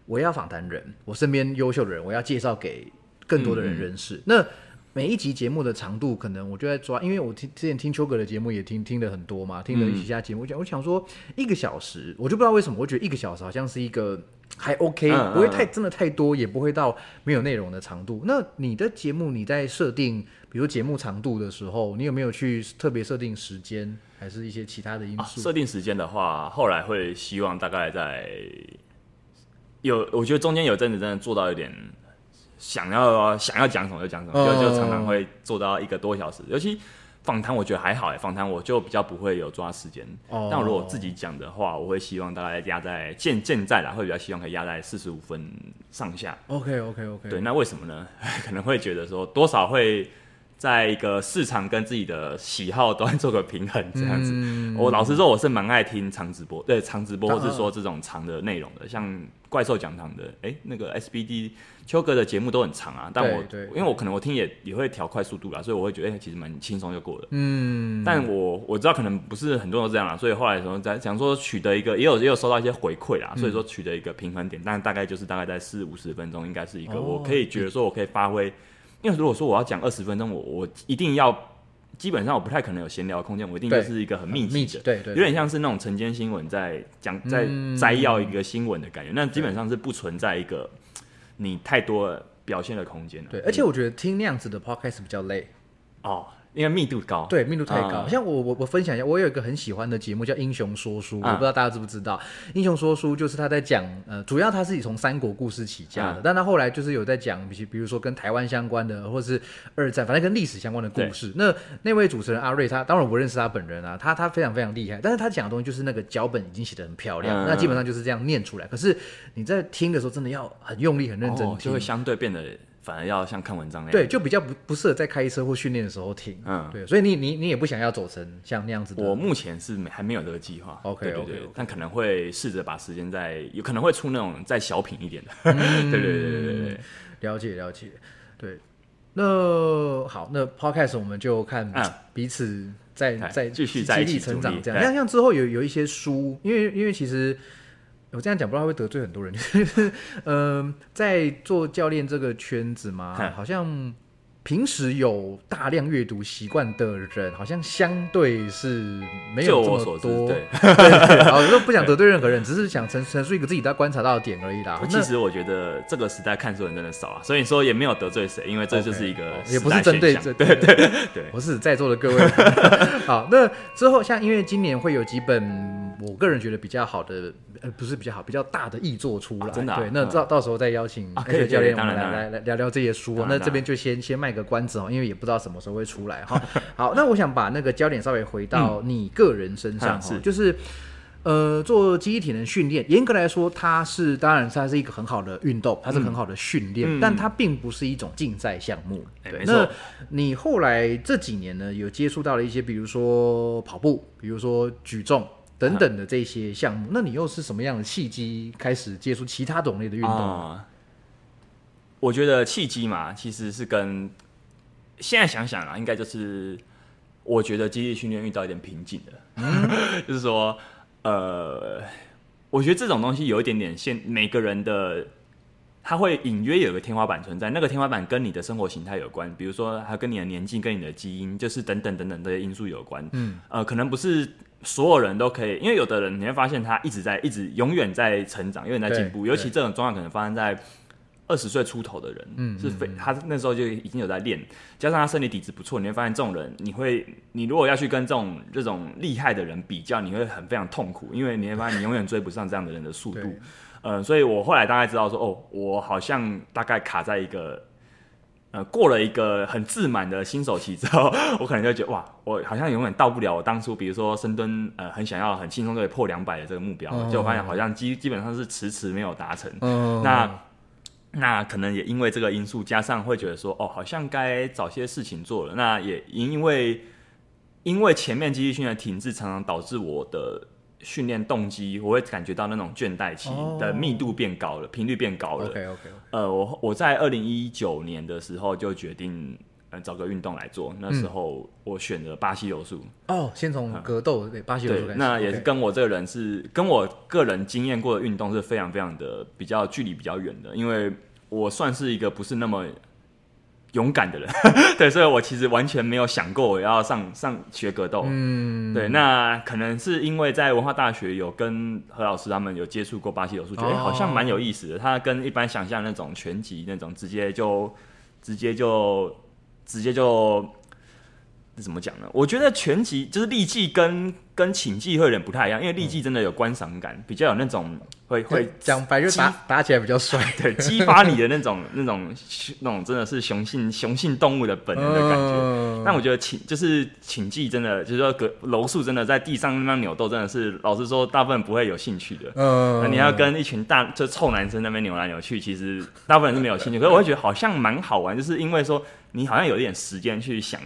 [SPEAKER 1] 我要访谈人，我身边优秀的人，我要介绍给更多的人认识。那每一集节目的长度，可能我就在抓，因为我听之前听秋哥的节目也听听了很多嘛，听了一其他节目，我想我想说一个小时，我就不知道为什么，我觉得一个小时好像是一个还 OK，、
[SPEAKER 2] 嗯
[SPEAKER 1] 不会太真的太多，也不会到没有内容的长度。那你的节目你在设定，比如节目长度的时候，你有没有去特别设定时间，还是一些其他的因
[SPEAKER 2] 啊，
[SPEAKER 1] 素？
[SPEAKER 2] 设定时间的话，后来会希望大概在有，我觉得中间有阵子真的做到有点想要想要讲什么就讲什么，
[SPEAKER 1] 哦
[SPEAKER 2] 就就常常会做到一个多小时。尤其访谈，我觉得还好哎，访谈我就比较不会有抓时间。
[SPEAKER 1] 哦
[SPEAKER 2] 但如果自己讲的话，我会希望大概压在现现在啦，会比较希望可以压在四十五分上下。
[SPEAKER 1] OK OK OK，
[SPEAKER 2] 对，那为什么呢？可能会觉得说多少会在一个市场跟自己的喜好端做个平衡，这样子。
[SPEAKER 1] 嗯
[SPEAKER 2] 我老实说，我是蛮爱听长直播，对长直播，
[SPEAKER 1] 啊
[SPEAKER 2] 或是说这种长的内容的，像怪兽讲堂的，哎、那个 SBD 秋哥的节目都很长啊。但我因为我可能我听也也会调快速度啦，所以我会觉得哎、其实蛮轻松就过了。
[SPEAKER 1] 嗯，
[SPEAKER 2] 但我我知道可能不是很多人都这样啦，所以后来的时候在想说取得一个，也有也有收到一些回馈啦，
[SPEAKER 1] 嗯
[SPEAKER 2] 所以说取得一个平衡点，但大概就是大概在四五十分钟，应该是一个
[SPEAKER 1] 哦
[SPEAKER 2] 我可以觉得说我可以发挥，因为如果说我要讲二十分钟，我我一定要基本上我不太可能有闲聊的空间，我一定就是一个很密集的。有点像是那种晨间新闻在讲在
[SPEAKER 1] 嗯
[SPEAKER 2] 摘要一个新闻的感觉，那基本上是不存在一个你太多表现的空间了。
[SPEAKER 1] 对，而且我觉得听那样子的 podcast 比较累。
[SPEAKER 2] 哦，因为密度高。
[SPEAKER 1] 对，密度太高。
[SPEAKER 2] 啊
[SPEAKER 1] 像我我我分享一下，我有一个很喜欢的节目叫《英雄说书》，
[SPEAKER 2] 啊
[SPEAKER 1] 我不知道大家知不知道。英雄说书就是他在讲，呃，主要他是以从三国故事起家的，
[SPEAKER 2] 啊
[SPEAKER 1] 但他后来就是有在讲，比比如说跟台湾相关的，或是二战，反正跟历史相关的故事。那那位主持人阿瑞，他当然我不认识他本人啊，他他非常非常厉害，但是他讲的东西就是那个脚本已经写得很漂亮，
[SPEAKER 2] 嗯
[SPEAKER 1] 那基本上就是这样念出来。可是你在听的时候，真的要很用力、很认真
[SPEAKER 2] 哦，
[SPEAKER 1] 听，
[SPEAKER 2] 就会相对变得反而要像看文章那样。
[SPEAKER 1] 对，就比较不不适合在开车或训练的时候听。
[SPEAKER 2] 嗯
[SPEAKER 1] 对，所以你你你也不想要走成像那样子的。
[SPEAKER 2] 我目前是没还没有这个计划。
[SPEAKER 1] OK，
[SPEAKER 2] 对对
[SPEAKER 1] OK，
[SPEAKER 2] 但可能会试着把时间再，有可能会出那种再小品一点的。
[SPEAKER 1] 嗯
[SPEAKER 2] 对对对对对对。
[SPEAKER 1] 了解了解，对。那好，那 podcast 我们就看
[SPEAKER 2] 嗯
[SPEAKER 1] 彼此在
[SPEAKER 2] 哎
[SPEAKER 1] 在
[SPEAKER 2] 继续一起
[SPEAKER 1] 成长这样。像像之后有有一些书，因为因为其实我这样讲不知道会得罪很多人，就是嗯，在做教练这个圈子嘛，
[SPEAKER 2] 嗯
[SPEAKER 1] 好像平时有大量阅读习惯的人，好像相对是没有这么多。好，都不想得罪任何人，只是想陈陈述一个自己在观察到的点而已啦。
[SPEAKER 2] 其实我觉得这个时代看书人真的少啊，所以说也没有得罪谁，因为这就是一个
[SPEAKER 1] 也不是针对这
[SPEAKER 2] 对对对
[SPEAKER 1] 我是在座的各位。好，那之后像因为今年会有几本我个人觉得比较好的，呃，不是比较好，比较大的译作出来。
[SPEAKER 2] 啊真的啊？
[SPEAKER 1] 对，那
[SPEAKER 2] 嗯。
[SPEAKER 1] 到到时候再邀请
[SPEAKER 2] 啊可以
[SPEAKER 1] H 教练，我们来来来聊聊这些书那这边就先先卖个关子哦，因为也不知道什么时候会出来哈。好，那我想把那个焦点稍微回到你个人身上 哈，就是。呃，做记忆体能训练，严格来说，它是当然它是一个很好的运动，它是很好的训练，
[SPEAKER 2] 嗯。
[SPEAKER 1] 但它并不是一种竞赛项目。对，那你后来这几年呢，有接触到了一些，比如说跑步，比如说举重等等的这些项目，那你又是什么样的契机开始接触其他种类的运动？
[SPEAKER 2] 啊我觉得契机嘛，其实是跟现在想想啊，应该就是我觉得肌力训练遇到一点瓶颈的，就是说，呃，我觉得这种东西有一点点限每个人的。它会隐约有个天花板存在，那个天花板跟你的生活形态有关，比如说还跟你的年纪、跟你的基因，就是等等等等这些因素有关。
[SPEAKER 1] 嗯，
[SPEAKER 2] 呃，可能不是所有人都可以，因为有的人你会发现他一直在、一直永远在成长，永远在进步，尤其这种状况可能发生在二十岁出头的人，
[SPEAKER 1] 嗯
[SPEAKER 2] 是非他那时候就已经有在练，加上他身体底子不错，你会发现这种人，你会你如果要去跟这种这种厉害的人比较，你会很非常痛苦，因为你会发现你永远追不上这样的人的速度
[SPEAKER 1] 嗯。
[SPEAKER 2] 呃，所以我后来大概知道说，哦，我好像大概卡在一个。呃，过了一个很自满的新手期之后，我可能就觉得哇，我好像永远到不了我当初，比如说深蹲，呃，很想要很轻松就可以破两百的这个目标，
[SPEAKER 1] 哦
[SPEAKER 2] 就我发现好像基基本上是迟迟没有达成。
[SPEAKER 1] 嗯
[SPEAKER 2] 那那可能也因为这个因素，加上会觉得说，哦，好像该找些事情做了。那也因为因为前面肌力训练停滞，常常导致我的训练动机，我会感觉到那种倦怠期
[SPEAKER 1] 哦
[SPEAKER 2] 的密度变高了，频率变高了。
[SPEAKER 1] OK OK，
[SPEAKER 2] 呃，我我在二零一九年的时候就决定，呃找个运动来做。那时候我选了巴西柔术。
[SPEAKER 1] 哦，先从格斗对巴西柔术
[SPEAKER 2] 那也是跟我这个人是跟我个人经验过的运动是非常非常的比较距离比较远的，因为我算是一个不是那么勇敢的人，对，所以我其实完全没有想过我要上上学格斗。
[SPEAKER 1] 嗯，
[SPEAKER 2] 对，那可能是因为在文化大学有跟何老师他们有接触过巴西柔术，觉得、好像蛮有意思的。它跟一般想象那种拳击那种直接就直接就直接就怎么讲呢？我觉得拳击就是力技跟跟请技会有点不太一样，因为力技真的有观赏感，比较有那种会会
[SPEAKER 1] 会讲白就打打起来比较帅
[SPEAKER 2] 对激发你的那种那种那种真的是雄性雄性动物的本能的感觉。
[SPEAKER 1] 嗯
[SPEAKER 2] 但我觉得请就是请技真的就是说格柔术真的在地上那样扭斗，真的是老实说，大部分不会有兴趣的。
[SPEAKER 1] 嗯
[SPEAKER 2] 那你要跟一群大就臭男生那边扭来扭去，其实大部分人是没有兴趣。可是我会觉得好像蛮好玩，就是因为说你好像有一点时间去想，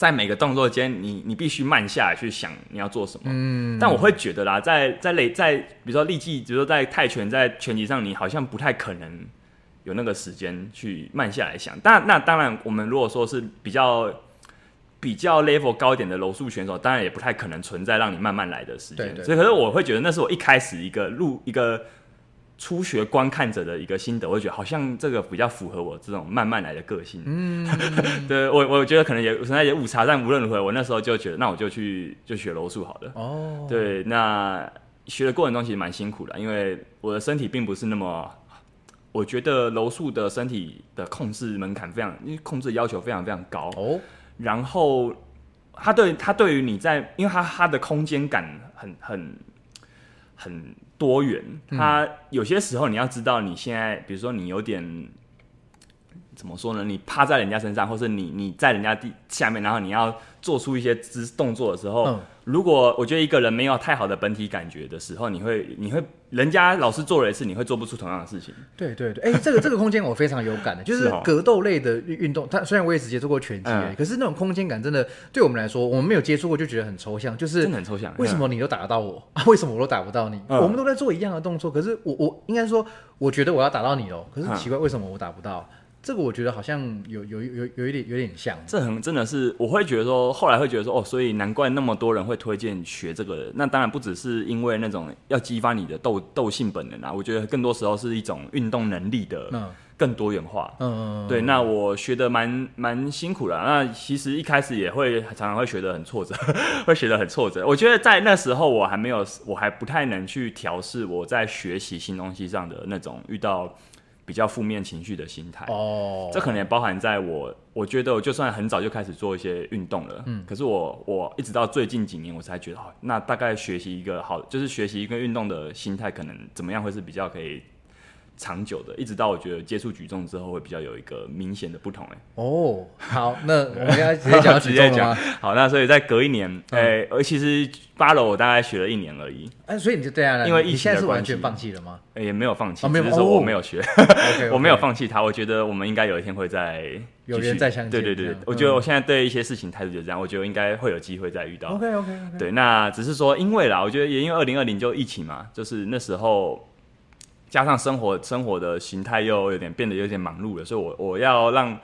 [SPEAKER 2] 在每个动作间，你你必须慢下来去想你要做什么。
[SPEAKER 1] 嗯，
[SPEAKER 2] 但我会觉得啦，在在累在比如说力技，比如说在泰拳在拳击上，你好像不太可能有那个时间去慢下来想。但那当然，我们如果说是比较比较 level 高一点的柔术选手，当然也不太可能存在让你慢慢来的时间。
[SPEAKER 1] 对对
[SPEAKER 2] 所以，可是我会觉得那是我一开始一个入一个初学观看者的一个心得，我会觉得好像这个比较符合我这种慢慢来的个性。
[SPEAKER 1] 嗯，
[SPEAKER 2] 对我我觉得可能也存在一些误差，但无论如何，我那时候就觉得，那我就去就学柔术好了。
[SPEAKER 1] 哦，
[SPEAKER 2] 对，那学的过程中其实蛮辛苦的，因为我的身体并不是那么，我觉得柔术的身体的控制门槛非常，因为控制要求非常非常高。
[SPEAKER 1] 哦，
[SPEAKER 2] 然后他对他对于你在，因为他他的空间感很很很多元，他有些时候你要知道你现在，比如说你有点。怎么说呢？你趴在人家身上，或是你你在人家地下面，然后你要做出一些姿动作的时候，
[SPEAKER 1] 嗯
[SPEAKER 2] 如果我觉得一个人没有太好的本体感觉的时候，你会你会人家老师做了一次，你会做不出同样的事情。
[SPEAKER 1] 对对对，哎、这个这个空间我非常有感的，就是格斗类的运运动。它虽然我也只接触过拳击可是那种空间感真的对我们来说，我们没有接触过就觉得很抽象。就是
[SPEAKER 2] 真的很抽象
[SPEAKER 1] 为什么你都打得到我 啊？为什么我都打不到你？
[SPEAKER 2] 嗯
[SPEAKER 1] 我们都在做一样的动作，可是我我应该说，我觉得我要打到你哦，可是
[SPEAKER 2] 嗯
[SPEAKER 1] 奇怪，为什么我打不到？这个我觉得好像有有有有一点有点像。
[SPEAKER 2] 这很真的是，我会觉得说，后来会觉得说，哦，所以难怪那么多人会推荐学这个。那当然不只是因为那种要激发你的斗斗性本能啊，我觉得更多时候是一种运动能力的
[SPEAKER 1] 嗯
[SPEAKER 2] 更多元化。
[SPEAKER 1] 嗯，
[SPEAKER 2] 对，那我学的蛮蛮辛苦的啊。那其实一开始也会常常会学得很挫折，会学得很挫折。我觉得在那时候我还没有，我还不太能去调试我在学习新东西上的那种遇到比较负面情绪的心态。
[SPEAKER 1] 哦，
[SPEAKER 2] 这可能也包含在我，我觉得我就算很早就开始做一些运动了，嗯，可是我我一直到最近几年我才觉得，哦，那大概学习一个好，就是学习一个运动的心态，可能怎么样会是比较可以长久的，一直到我觉得接触举重之后会比较有一个明显的不同，哎，
[SPEAKER 1] 哦，好，那我们要直接讲
[SPEAKER 2] 直接
[SPEAKER 1] 讲？
[SPEAKER 2] 好，那所以在隔一年，哎、呃，其实八楼我大概学了一年而已，
[SPEAKER 1] 哎，所以你就对啊，
[SPEAKER 2] 因为疫
[SPEAKER 1] 你现在是
[SPEAKER 2] 情的关系。
[SPEAKER 1] 完全放弃了吗？
[SPEAKER 2] 哎也没有放弃，只是说我
[SPEAKER 1] 哦
[SPEAKER 2] 没有学。我没有放弃它，我觉得我们应该有一天会再
[SPEAKER 1] 有
[SPEAKER 2] 继续。
[SPEAKER 1] 缘再相见
[SPEAKER 2] 对对对，我觉得我现在对一些事情态度就这样，我觉得应该会有机会再遇到。
[SPEAKER 1] OK OK OK，
[SPEAKER 2] 对，那只是说因为啦，我觉得也因为二零二零就疫情嘛，就是那时候加上生活生活的形态又有点变得有点忙碌了，所以我我要让。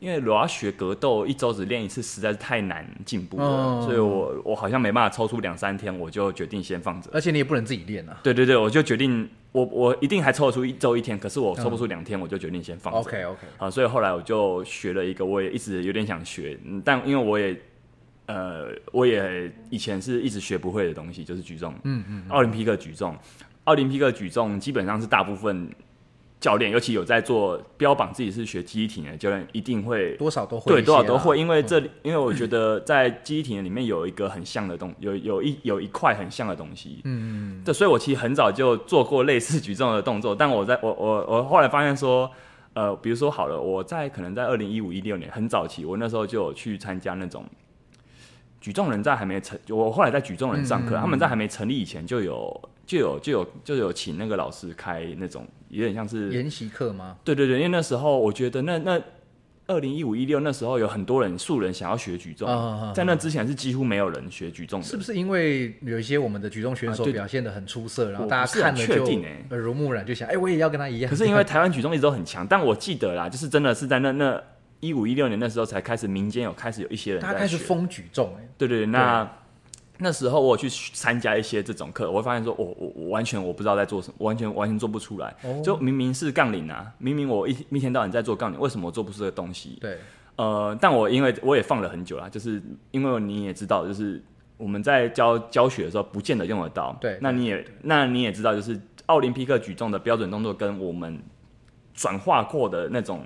[SPEAKER 2] 因为我要学格斗，一周只练一次实在是太难进步了，
[SPEAKER 1] 哦
[SPEAKER 2] 所以我我好像没办法抽出两三天，我就决定先放着。
[SPEAKER 1] 而且你也不能自己练啊。
[SPEAKER 2] 对对对，我就决定我我一定还抽得出一周一天，可是我抽不出两天，我就决定先放着。
[SPEAKER 1] OK OK，
[SPEAKER 2] 啊，所以后来我就学了一个，我也一直有点想学，嗯但因为我也呃，我也以前是一直学不会的东西，就是举重，
[SPEAKER 1] 嗯嗯，
[SPEAKER 2] 奥林匹克举重，奥林匹克举重基本上是大部分教练，尤其有在做标榜自己是学记忆体能的教练，一定会
[SPEAKER 1] 多少都会
[SPEAKER 2] 对多少都会，因为这里，因为我觉得在记忆体能里面有一个很像的东，有有一有一块很像的东西，
[SPEAKER 1] 嗯，嗯
[SPEAKER 2] 对，所以我其实很早就做过类似举重的动作，但我在我我我后来发现说，呃，比如说好了，我在可能在二零一五一六年很早期，我那时候就有去参加那种举重人在还没成，我后来在举重人上课，
[SPEAKER 1] 嗯。
[SPEAKER 2] 他们在还没成立以前就有就有就有就有请那个老师开那种有点像是
[SPEAKER 1] 研习课吗？
[SPEAKER 2] 对对对，因为那时候我觉得那那二零一五一六那时候有很多人素人想要学举重，
[SPEAKER 1] 啊啊啊
[SPEAKER 2] 在那之前是几乎没有人学举重的，
[SPEAKER 1] 是不是因为有一些我们的举重选手表现的很出色，然后大家看了就耳濡目染，就想，哎，我也要跟他一样。
[SPEAKER 2] 可是因为台湾举重一直都很强，但我记得啦，就是真的是在那那一五一六年那时候才开始民间有开始有一些人在
[SPEAKER 1] 他开始
[SPEAKER 2] 学
[SPEAKER 1] 疯举重哎，
[SPEAKER 2] 对对对，那那时候我有去参加一些这种课，我会发现说，我我我完全我不知道在做什么，完全完全做不出来。
[SPEAKER 1] 哦
[SPEAKER 2] 就明明是杠铃啊，明明我一一天到晚在做杠铃，为什么我做不出这个东西？
[SPEAKER 1] 对，
[SPEAKER 2] 呃，但我因为我也放了很久了，就是因为你也知道，就是我们在教教学的时候，不见得用得到。
[SPEAKER 1] 对
[SPEAKER 2] 那你也那你也知道，就是奥林匹克举重的标准动作跟我们转化过的那种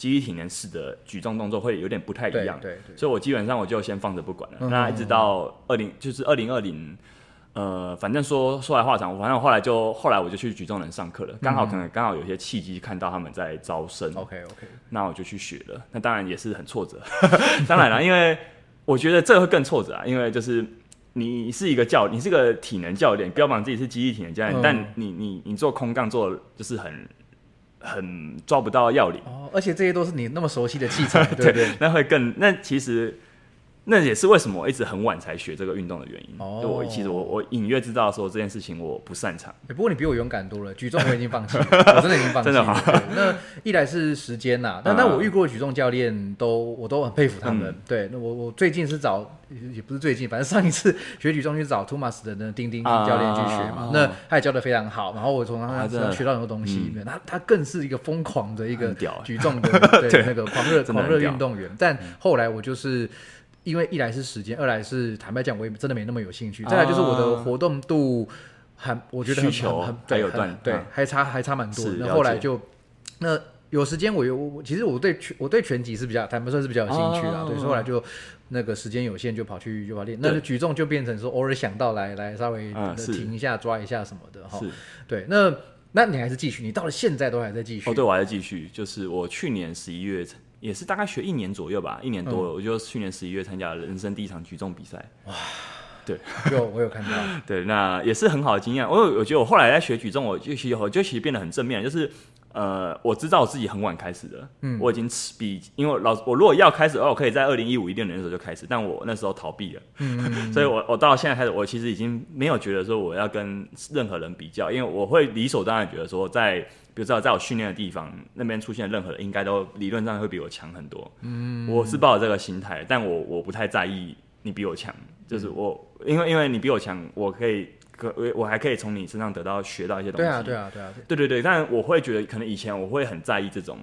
[SPEAKER 2] 肌力体能式的举重动作会有点不太一样。
[SPEAKER 1] 对对对，
[SPEAKER 2] 所以我基本上我就先放着不管了。
[SPEAKER 1] 嗯
[SPEAKER 2] 那一直到二零，就是二零二零，呃，反正说说来话长，反正我后来就后来我就去举重人上课了，刚好可能刚好有些契机看到他们在招生
[SPEAKER 1] ，OK OK，
[SPEAKER 2] 那我就去学了。那当然也是很挫折，当然了，因为我觉得这个会更挫折啊，因为就是。你是一个教，你是个体能教练，标榜自己是肌力体能教练，
[SPEAKER 1] 嗯
[SPEAKER 2] 但你你你做空杠做得就是很很抓不到要领，
[SPEAKER 1] 哦，而且这些都是你那么熟悉的器材，对不对？
[SPEAKER 2] 那会更那其实那也是为什么我一直很晚才学这个运动的原因。
[SPEAKER 1] 哦
[SPEAKER 2] 就我其实我我隐约知道说这件事情我不擅长。
[SPEAKER 1] 欸不过你比我勇敢多了，举重我已经放弃了，我真的已经放弃了。
[SPEAKER 2] 真的
[SPEAKER 1] 那一来是时间呐，但
[SPEAKER 2] 嗯
[SPEAKER 1] 但我遇过的举重教练都我都很佩服他们。
[SPEAKER 2] 嗯
[SPEAKER 1] 对，那我我最近是找也不是最近，反正上一次学举重去找 Thomas 的那丁丁
[SPEAKER 2] 啊
[SPEAKER 1] 教练去学嘛，
[SPEAKER 2] 啊
[SPEAKER 1] 那他也教的非常好，然后我从他身上学到很多东西。
[SPEAKER 2] 嗯
[SPEAKER 1] 对他他更是一个疯狂的一个举重的 对
[SPEAKER 2] 对
[SPEAKER 1] 那个狂热狂热运动员，但后来我就是。因为一来是时间，二来是坦白讲，我也真的没那么有兴趣。再来就是我的
[SPEAKER 2] 啊
[SPEAKER 1] 活动度很，我觉得很
[SPEAKER 2] 需求
[SPEAKER 1] 很很
[SPEAKER 2] 还有
[SPEAKER 1] 对很对还差还差蛮多。那后来就那有时间我有我其实我对拳我对拳击是比较坦白说是比较有兴趣的，
[SPEAKER 2] 哦
[SPEAKER 1] 对，所以后来就那个时间有限就跑去就跑练，那就举重就变成说偶尔想到来来稍微停一下抓一下什么的哈。对，那那你还是继续，你到了现在都还在继续。
[SPEAKER 2] 哦，对，我还在继续，就是我去年十一月也是大概学一年左右吧，一年多了，我就去年十一月参加了人生第一场举重比赛。哇！
[SPEAKER 1] 对 有我有看到，
[SPEAKER 2] 对，那也是很好的经验。我有我觉得我后来在学举重，我就其实我就其实变得很正面，就是呃，我知道我自己很晚开始的，嗯，我已经吃比因为老我如果要开始的话，我可以在二零一五一六年的时候就开始，但我那时候逃避了，嗯，所以我我到现在开始，我其实已经没有觉得说我要跟任何人比较，因为我会理所当然觉得说在。比如说，在我训练的地方，那边出现任何的，应该都理论上会比我强很多。嗯，我是抱着这个心态，但我我不太在意你比我强，就是我，因为因为你比我强，我可以可我我还可以从你身上得到学到一些东西。
[SPEAKER 1] 对啊对啊对啊，
[SPEAKER 2] 对对对，但我会觉得，可能以前我会很在意这种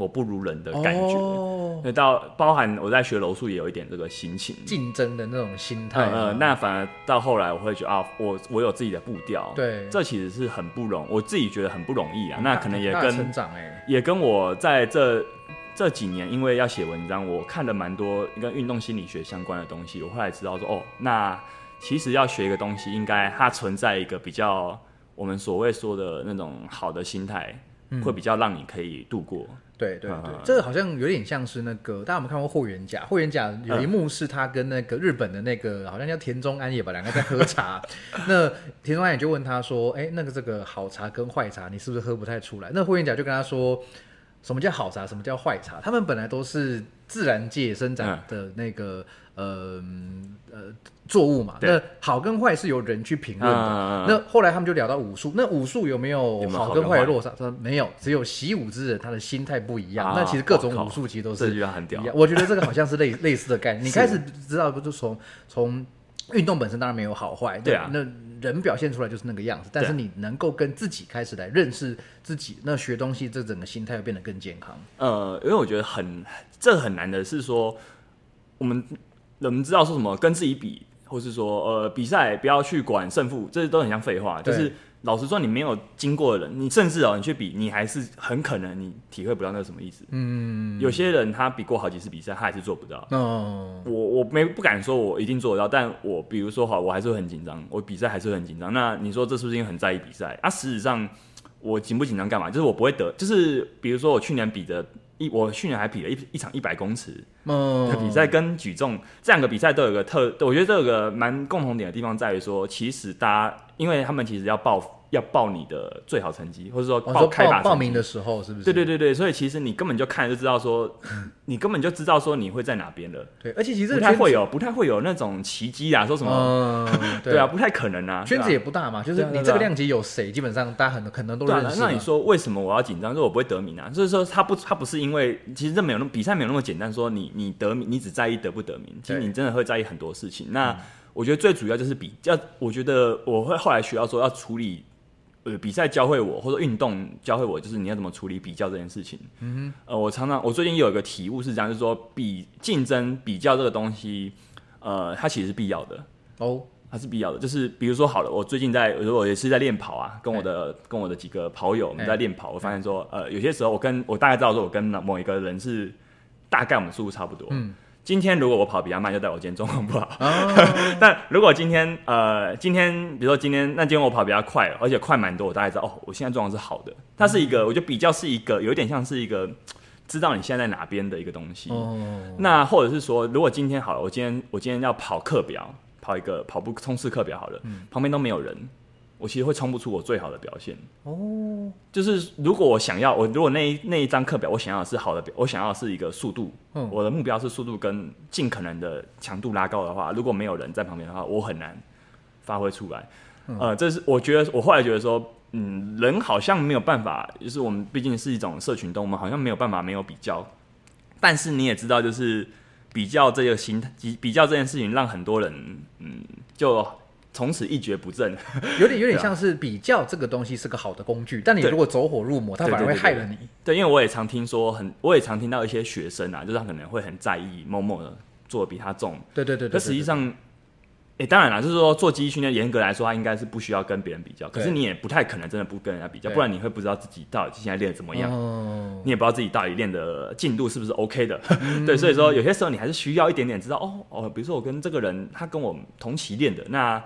[SPEAKER 2] 我不如人的感觉。
[SPEAKER 1] 哦，
[SPEAKER 2] 对，到包含我在学柔术也有一点这个心情。
[SPEAKER 1] 竞争的那种心态
[SPEAKER 2] 嗯，呃，那反而到后来我会觉得啊，我我有自己的步调，
[SPEAKER 1] 对
[SPEAKER 2] 这其实是很不容，我自己觉得很不容易啊。那可能也跟
[SPEAKER 1] 成长哎，
[SPEAKER 2] 也跟我在这这几年，因为要写文章，我看了蛮多跟运动心理学相关的东西。我后来知道说，哦，那其实要学一个东西，应该它存在一个比较我们所谓说的那种好的心态，会比较让你可以度过。
[SPEAKER 1] 对对对
[SPEAKER 2] 嗯，
[SPEAKER 1] 这个好像有点像是那个，大家有没有看过《霍元甲》？霍元甲有一幕是他跟那个日本的那个好像叫田中安也吧，两个在喝茶。那田中安也就问他说：“哎，那个这个好茶跟坏茶，你是不是喝不太出来？”那霍元甲就跟他说：“什么叫好茶？什么叫坏茶？他们本来都是自然界生长的那个、呃呃作物嘛。那好跟坏是由人去评论的。
[SPEAKER 2] 嗯
[SPEAKER 1] 那后来他们就聊到武术，那武术有没有好跟
[SPEAKER 2] 坏
[SPEAKER 1] 坏的落差？他说没有，只有习武之人他的心态不一样。
[SPEAKER 2] 啊
[SPEAKER 1] 那其实各种武术其实都是一样。我觉得这个好像是类 类似的概念。你开始知道不，就是从从运动本身当然没有好坏，
[SPEAKER 2] 对啊
[SPEAKER 1] 那人表现出来就是那个样子，但是你能够跟自己开始来认识自己，那学东西，这整个心态会变得更健康。
[SPEAKER 2] 呃，因为我觉得很这很难的是说，我们我们知道说什么跟自己比，或是说呃比赛不要去管胜负，这都很像废话。就是老实说，你没有经过的人，你甚至哦你去比，你还是很可能你体会不到那是什么意思。
[SPEAKER 1] 嗯，
[SPEAKER 2] 有些人他比过好几次比赛，他还是做不到。
[SPEAKER 1] 哦，
[SPEAKER 2] 我我没不敢说我一定做得到，但我比如说好，我还是会很紧张，我比赛还是会很紧张。那你说这是不是因为很在意比赛？啊，事实上我紧不紧张干嘛？就是我不会得，就是比如说我去年比的一，我去年还比了一一场一百公尺
[SPEAKER 1] 嗯。
[SPEAKER 2] 的比赛，跟举重这两个比赛都有个特，我觉得都有个蛮共同点的地方在于说，其实大家因为他们其实要报要报你的最好成绩，或者说报开拔成绩
[SPEAKER 1] 报报名的时候是不是？
[SPEAKER 2] 对对对对，所以其实你根本就看就知道说，你根本就知道说你会在哪边了，
[SPEAKER 1] 对，而且其实这
[SPEAKER 2] 不太会有不太会有那种奇迹啊，说什么、
[SPEAKER 1] 嗯，
[SPEAKER 2] 对啊，不太可能啊，
[SPEAKER 1] 圈子也不大嘛，就是你这个量级有谁，基本上大家很可能都认识嘛。
[SPEAKER 2] 那那你说为什么我要紧张？就是我不会得名啊，就是说他不他不是因为其实这没有那么比赛没有那么简单，说你你得名你只在意得不得名，其实你真的会在意很多事情。那、我觉得最主要就是比较，我觉得我会后来学到说要处理。呃，比赛教会我，或者运动教会我，就是你要怎么处理比较这件事情。嗯哼，呃，我常常我最近有一个体悟是这样，就是说比竞争比较这个东西，呃，它其实是必要的。
[SPEAKER 1] 哦，
[SPEAKER 2] 它是必要的，就是比如说好了，我最近在，如果也是在练跑啊，跟我的跟我的几个跑友我们在练跑，我发现说，呃，有些时候我跟我大概知道说，我跟某一个人是大概我们速度差不多。嗯，今天如果我跑比较慢，就代表我今天状况不好。但如果今天呃，今天比如说今天，那今天我跑比较快，而且快蛮多，我大概知道哦，我现在状况是好的。它是一个，我觉得比较是一个有点像是一个知道你现在在哪边的一个东西。
[SPEAKER 1] 哦，
[SPEAKER 2] 那或者是说，如果今天好了，我今天我今天要跑课表，跑一个跑步冲刺课表好了，旁边都没有人，我其实会冲不出我最好的表现。
[SPEAKER 1] 哦，
[SPEAKER 2] 就是如果我想要，我如果那一那一张课表我想要的是好的表，我想要的是一个速度，
[SPEAKER 1] 嗯
[SPEAKER 2] 我的目标是速度跟尽可能的强度拉高的话，如果没有人在旁边的话，我很难发挥出来。呃，这是我觉得我后来觉得说，嗯，人好像没有办法，就是我们毕竟是一种社群动物，我们好像没有办法没有比较。但是你也知道，就是比较这个心态，比比较这件事情，让很多人嗯，就从此一蹶不振。
[SPEAKER 1] 有点有点像是比较这个东西是个好的工具，但你如果走火入魔，它反而会害了你。
[SPEAKER 2] 对，因为我也常听说很，我也常听到一些学生啊，就是他可能会很在意某某的做的比他重，
[SPEAKER 1] 对对对对，
[SPEAKER 2] 可实际上，诶、当然啦，就是说做记忆训练，严格来说，他应该是不需要跟别人比较，可是你也不太可能真的不跟人家比较，不然你会不知道自己到底现在练的怎么样。
[SPEAKER 1] 哦，
[SPEAKER 2] 你也不知道自己到底练的进度是不是 OK 的，对，所以说有些时候你还是需要一点点知道哦哦，比如说我跟这个人他跟我同期练的，那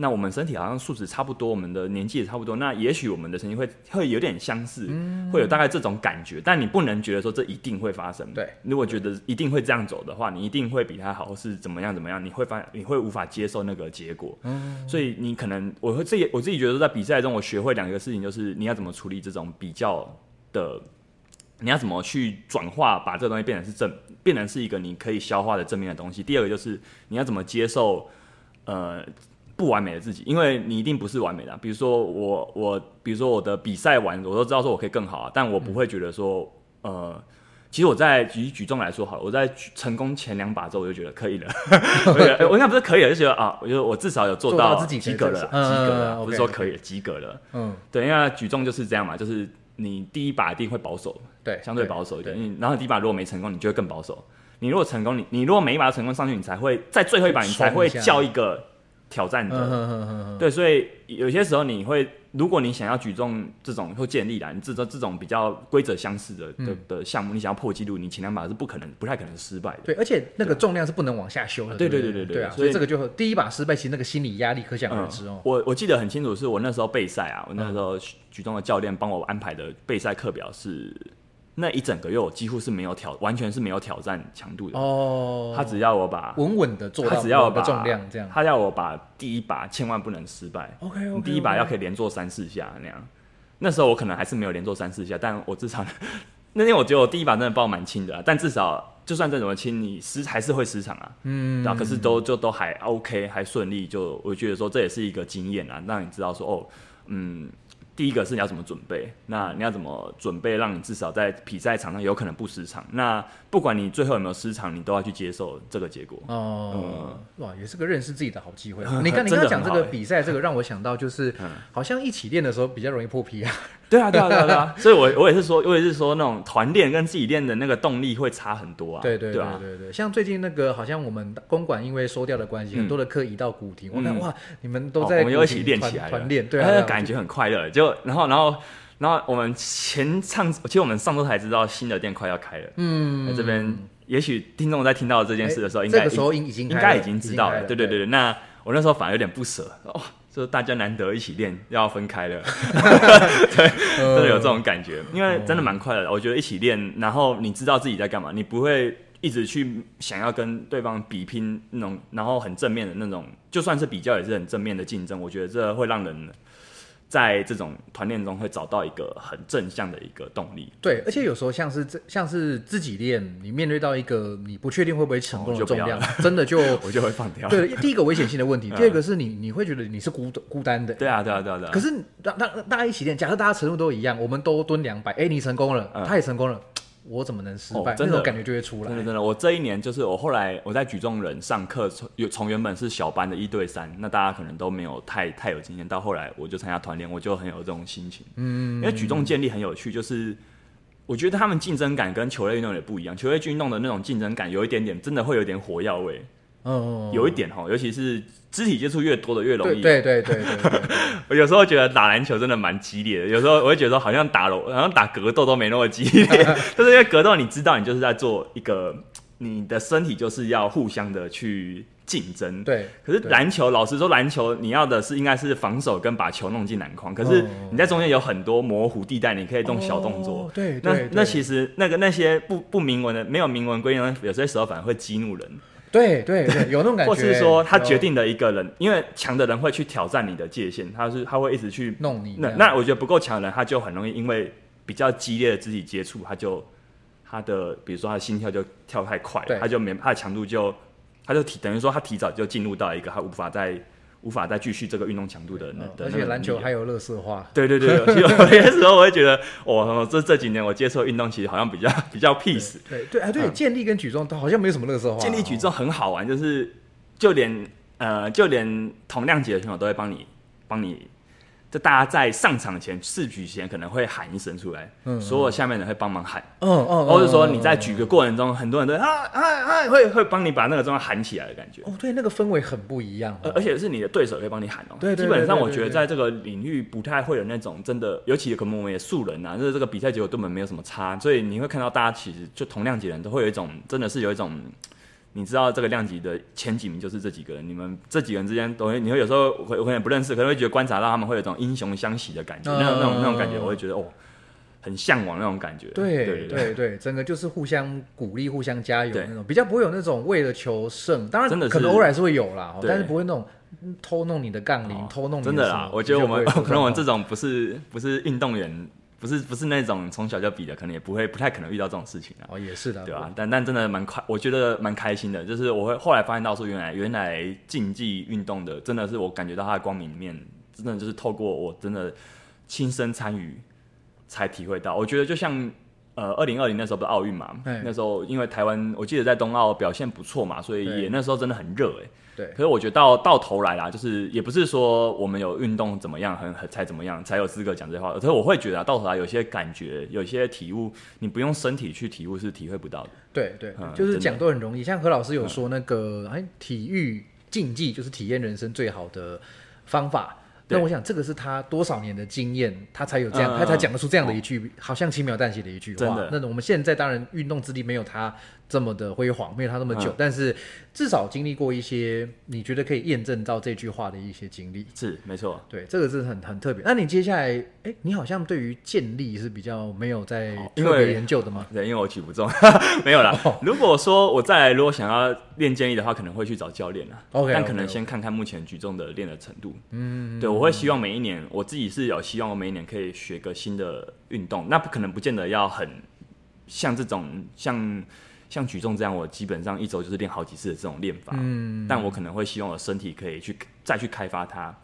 [SPEAKER 2] 那我们身体好像素质差不多，我们的年纪也差不多，那也许我们的成绩会会有点相似，会有大概这种感觉，但你不能觉得说这一定会发生。
[SPEAKER 1] 对，
[SPEAKER 2] 如果觉得一定会这样走的话，你一定会比他好，或是怎么样怎么样，你会发你会无法接受那个结果。所以你可能我会自己我自己觉得在比赛中，我学会两个事情，就是你要怎么处理这种比较的。你要怎么去转化，把这个东西变成是正，变成是一个你可以消化的正面的东西。第二个就是你要怎么接受，呃，不完美的自己，因为你一定不是完美的啊、比如说我我，比如说我的比赛完，我都知道说我可以更好啊，但我不会觉得说，呃，其实我在举举重来说好了，我在举成功前两把之后我就觉得可以了，我应该不是可以了，就觉得啊，我觉得我至少有做
[SPEAKER 1] 做到自己
[SPEAKER 2] 及格了，及格了，
[SPEAKER 1] 嗯
[SPEAKER 2] 不是说可以了，及格了。
[SPEAKER 1] 嗯，
[SPEAKER 2] 对，因为举重就是这样嘛，就是你第一把一定会保守，
[SPEAKER 1] 对，
[SPEAKER 2] 相对保守一点。然后第一把如果没成功，你就会更保守。你如果成功，你你如果每一把都成功上去，你才会在最后一把你才会叫一个挑战
[SPEAKER 1] 嗯
[SPEAKER 2] 的。对，所以有些时候你会，如果你想要举重这种或建立啦，你这种这种比较规则相似的的
[SPEAKER 1] 嗯
[SPEAKER 2] 的项目，你想要破纪录，你前两把是不可能、不太可能失败的。
[SPEAKER 1] 对，而且那个重量是不能往下修的。
[SPEAKER 2] 对
[SPEAKER 1] 对
[SPEAKER 2] 对对对
[SPEAKER 1] 啊，
[SPEAKER 2] 所以
[SPEAKER 1] 这个就第一把失败，其实那个心理压力可想而知哦。
[SPEAKER 2] 嗯我我记得很清楚，是我那时候备赛啊，我那时候举重的教练帮我安排的备赛课表是那一整个月我几乎是没有挑，完全是没有挑战强度的。
[SPEAKER 1] 哦，
[SPEAKER 2] 他只要我把，
[SPEAKER 1] 稳稳的做
[SPEAKER 2] 他
[SPEAKER 1] 到他
[SPEAKER 2] 只要我把
[SPEAKER 1] 重量这样。
[SPEAKER 2] 他要我把第一把千万不能失败。
[SPEAKER 1] OK
[SPEAKER 2] 你第一把要可以连做三四下那样。那时候我可能还是没有连做三四下，但我至少 那天我觉得我第一把真的爆蛮轻的啊，但至少就算再怎么轻，你失还是会失常啊。
[SPEAKER 1] 嗯，
[SPEAKER 2] 对啊，可是都就都还 OK，还顺利，就我觉得说这也是一个经验啊，让你知道说哦，嗯，第一个是你要怎么准备，那你要怎么准备，让你至少在比赛场上有可能不失常。那不管你最后有没有失场，你都要去接受这个结果。
[SPEAKER 1] 哦，哇，也是个认识自己的好机会。
[SPEAKER 2] 嗯
[SPEAKER 1] 你看，你刚刚讲这个比赛，这个让我想到就是，好像一起练的时候比较容易破皮啊。
[SPEAKER 2] 对啊，对啊，对啊，对啊。所以我我也是说，我也是说那种团练跟自己练的那个动力会差很多啊。
[SPEAKER 1] 对对对
[SPEAKER 2] 啊。
[SPEAKER 1] 对对，像最近那个，好像我们公馆因为收掉的关系，很多的课移到古亭。我看
[SPEAKER 2] 嗯
[SPEAKER 1] 哇，你们都
[SPEAKER 2] 哦
[SPEAKER 1] 在
[SPEAKER 2] 我们又一起练起来了
[SPEAKER 1] 团练，对啊，
[SPEAKER 2] 感觉很快乐。就然后然后然后我们前上，其实我们上周才知道新的店快要开了。
[SPEAKER 1] 嗯
[SPEAKER 2] 那这边也许听众在听到这件事的时候，
[SPEAKER 1] 哎
[SPEAKER 2] 应该
[SPEAKER 1] 这个时候应已经
[SPEAKER 2] 应该已经知道了。
[SPEAKER 1] 对
[SPEAKER 2] 对对对，那我那时候反而有点不舍，哦，就是大家难得一起练，要分开了，对，真的有这种感觉，因为真的蛮快乐的。我觉得一起练，然后你知道自己在干嘛，你不会一直去想要跟对方比拼那种，然后很正面的那种，就算是比较也是很正面的竞争。我觉得这会让人在这种团练中会找到一个很正向的一个动力。
[SPEAKER 1] 对，而且有时候像是这像是自己练，你面对到一个你不确定会不会成功的重量，真的就
[SPEAKER 2] 我就会放掉。
[SPEAKER 1] 对，第一个危险性的问题，第二个是你你会觉得你是孤孤单的。
[SPEAKER 2] 对啊，对啊，对啊，对啊。
[SPEAKER 1] 可是让让大家一起练，假设大家程度都一样，我们都蹲两百，哎，你成功了，他也成功了。我怎么能失败？真的感觉就会出来。
[SPEAKER 2] 真的真的，我这一年就是我后来我在举重人上课，从从原本是小班的一对三，那大家可能都没有太太有经验，到后来我就参加团练，我就很有这种心情。嗯，因为举重建立很有趣，就是我觉得他们竞争感跟球类运动也不一样，球类运动的那种竞争感有一点点，真的会有点火药味。嗯，有一点哈，尤其是肢体接触越多的越容易。
[SPEAKER 1] 对对对对。
[SPEAKER 2] 我有时候觉得打篮球真的蛮激烈的，有时候我会觉得好像打了，好像打格斗都没那么激烈。就是因为格斗，你知道你就是在做一个，你的身体就是要互相的去竞争。
[SPEAKER 1] 对。
[SPEAKER 2] 可是篮球，老实说，篮球你要的是应该是防守跟把球弄进篮筐。可是你在中间有很多模糊地带，你可以动小动作。
[SPEAKER 1] 对。
[SPEAKER 2] 那那其实那个那些不不明文的、没有明文规定，有些时候反而会激怒人。
[SPEAKER 1] 对对对，有那种感觉，
[SPEAKER 2] 或是说他决定了一个人，因为强的人会去挑战你的界限，他是他会一直去
[SPEAKER 1] 弄你。
[SPEAKER 2] 那那我觉得不够强的人，他就很容易因为比较激烈的肢体接触，他就他的比如说他的心跳就跳太快，他就没他的强度就他就提等于说他提早就进入到一个他无法再。无法再继续这个运动强度的，
[SPEAKER 1] 而且篮球还有乐色化。
[SPEAKER 2] 对对对，有些时候我会觉得，我这这几年我接受运动，其实好像比较 比较 peace。
[SPEAKER 1] 对对啊，对，健力跟举重都好像没有什么乐色化。
[SPEAKER 2] 健力举重很好玩，就是就连呃就连同量级的选手都会帮你帮你。就大家在上场前试举前可能会喊一声出来，所有下面人会帮忙喊，嗯嗯，或者说你在举的过程中，很多人都啊啊啊会会帮你把那个状态喊起来的感觉。
[SPEAKER 1] 哦，对，那个氛围很不一样，
[SPEAKER 2] 而且是你的对手会帮你喊哦。
[SPEAKER 1] 对，
[SPEAKER 2] 基本上我觉得在这个领域不太会有那种真的，尤其可能我们也素人啊，就是这个比赛结果根本没有什么差，所以你会看到大家其实就同量级人都会有一种真的是有一种。你知道这个量级的前几名就是这几个人，你们这几个人之间都会，你会有时候会可能不认识，可能会觉得观察到他们会有种英雄相惜的感觉，那种那种那种感觉，我会觉得哦，很向往那种感觉。
[SPEAKER 1] 对对对，整个就是互相鼓励、互相加油那种，比较不会有那种为了求胜，当然真的可能偶尔是会有啦，但是不会那种偷弄你的杠铃、偷弄
[SPEAKER 2] 真的啦。我觉得我们 可能我们这种不是不是运动员。不是不是那种从小就比的，可能也不会不太可能遇到这种事情啊。
[SPEAKER 1] 哦，也是的，
[SPEAKER 2] 对吧？但但真的蛮快，我觉得蛮开心的。就是我会后来发现到说，原来原来竞技运动的，真的是我感觉到它的光明面，真的就是透过我真的亲身参与才体会到。我觉得就像呃，二零二零那时候不是奥运嘛，那时候因为台湾我记得在冬奥表现不错嘛，所以也那时候真的很热哎。
[SPEAKER 1] 对，
[SPEAKER 2] 可是我觉得到到头来啦，就是也不是说我们有运动怎么样，很很才怎么样才有资格讲这话。可是我会觉得到头来有些感觉，有些体悟，你不用身体去体悟是体会不到的。
[SPEAKER 1] 对对，就是讲都很容易。像何老师有说那个，哎，体育竞技就是体验人生最好的方法。那我想这个是他多少年的经验，他才有这样，他才讲得出这样的一句，好像轻描淡写的一句话。那我们现在当然运动之力没有他。这么的辉煌，没有他那么久，但是至少经历过一些你觉得可以验证到这句话的一些经历，
[SPEAKER 2] 是没错。
[SPEAKER 1] 对，这个是很很特别。那你接下来，哎，你好像对于健力是比较没有在特别研究的吗？
[SPEAKER 2] 对，因为我举不重，没有啦。如果说我再来，如果想要练健力的话，可能会去找教练啦。
[SPEAKER 1] OK，
[SPEAKER 2] 但可能先看看目前举重的练的程度。嗯，对，我会希望每一年，我自己是有希望，我每一年可以学个新的运动。那不可能不见得要很像这种像。像举重这样，我基本上一周就是练好几次的这种练法。嗯，但我可能会希望我身体可以去再去开发它。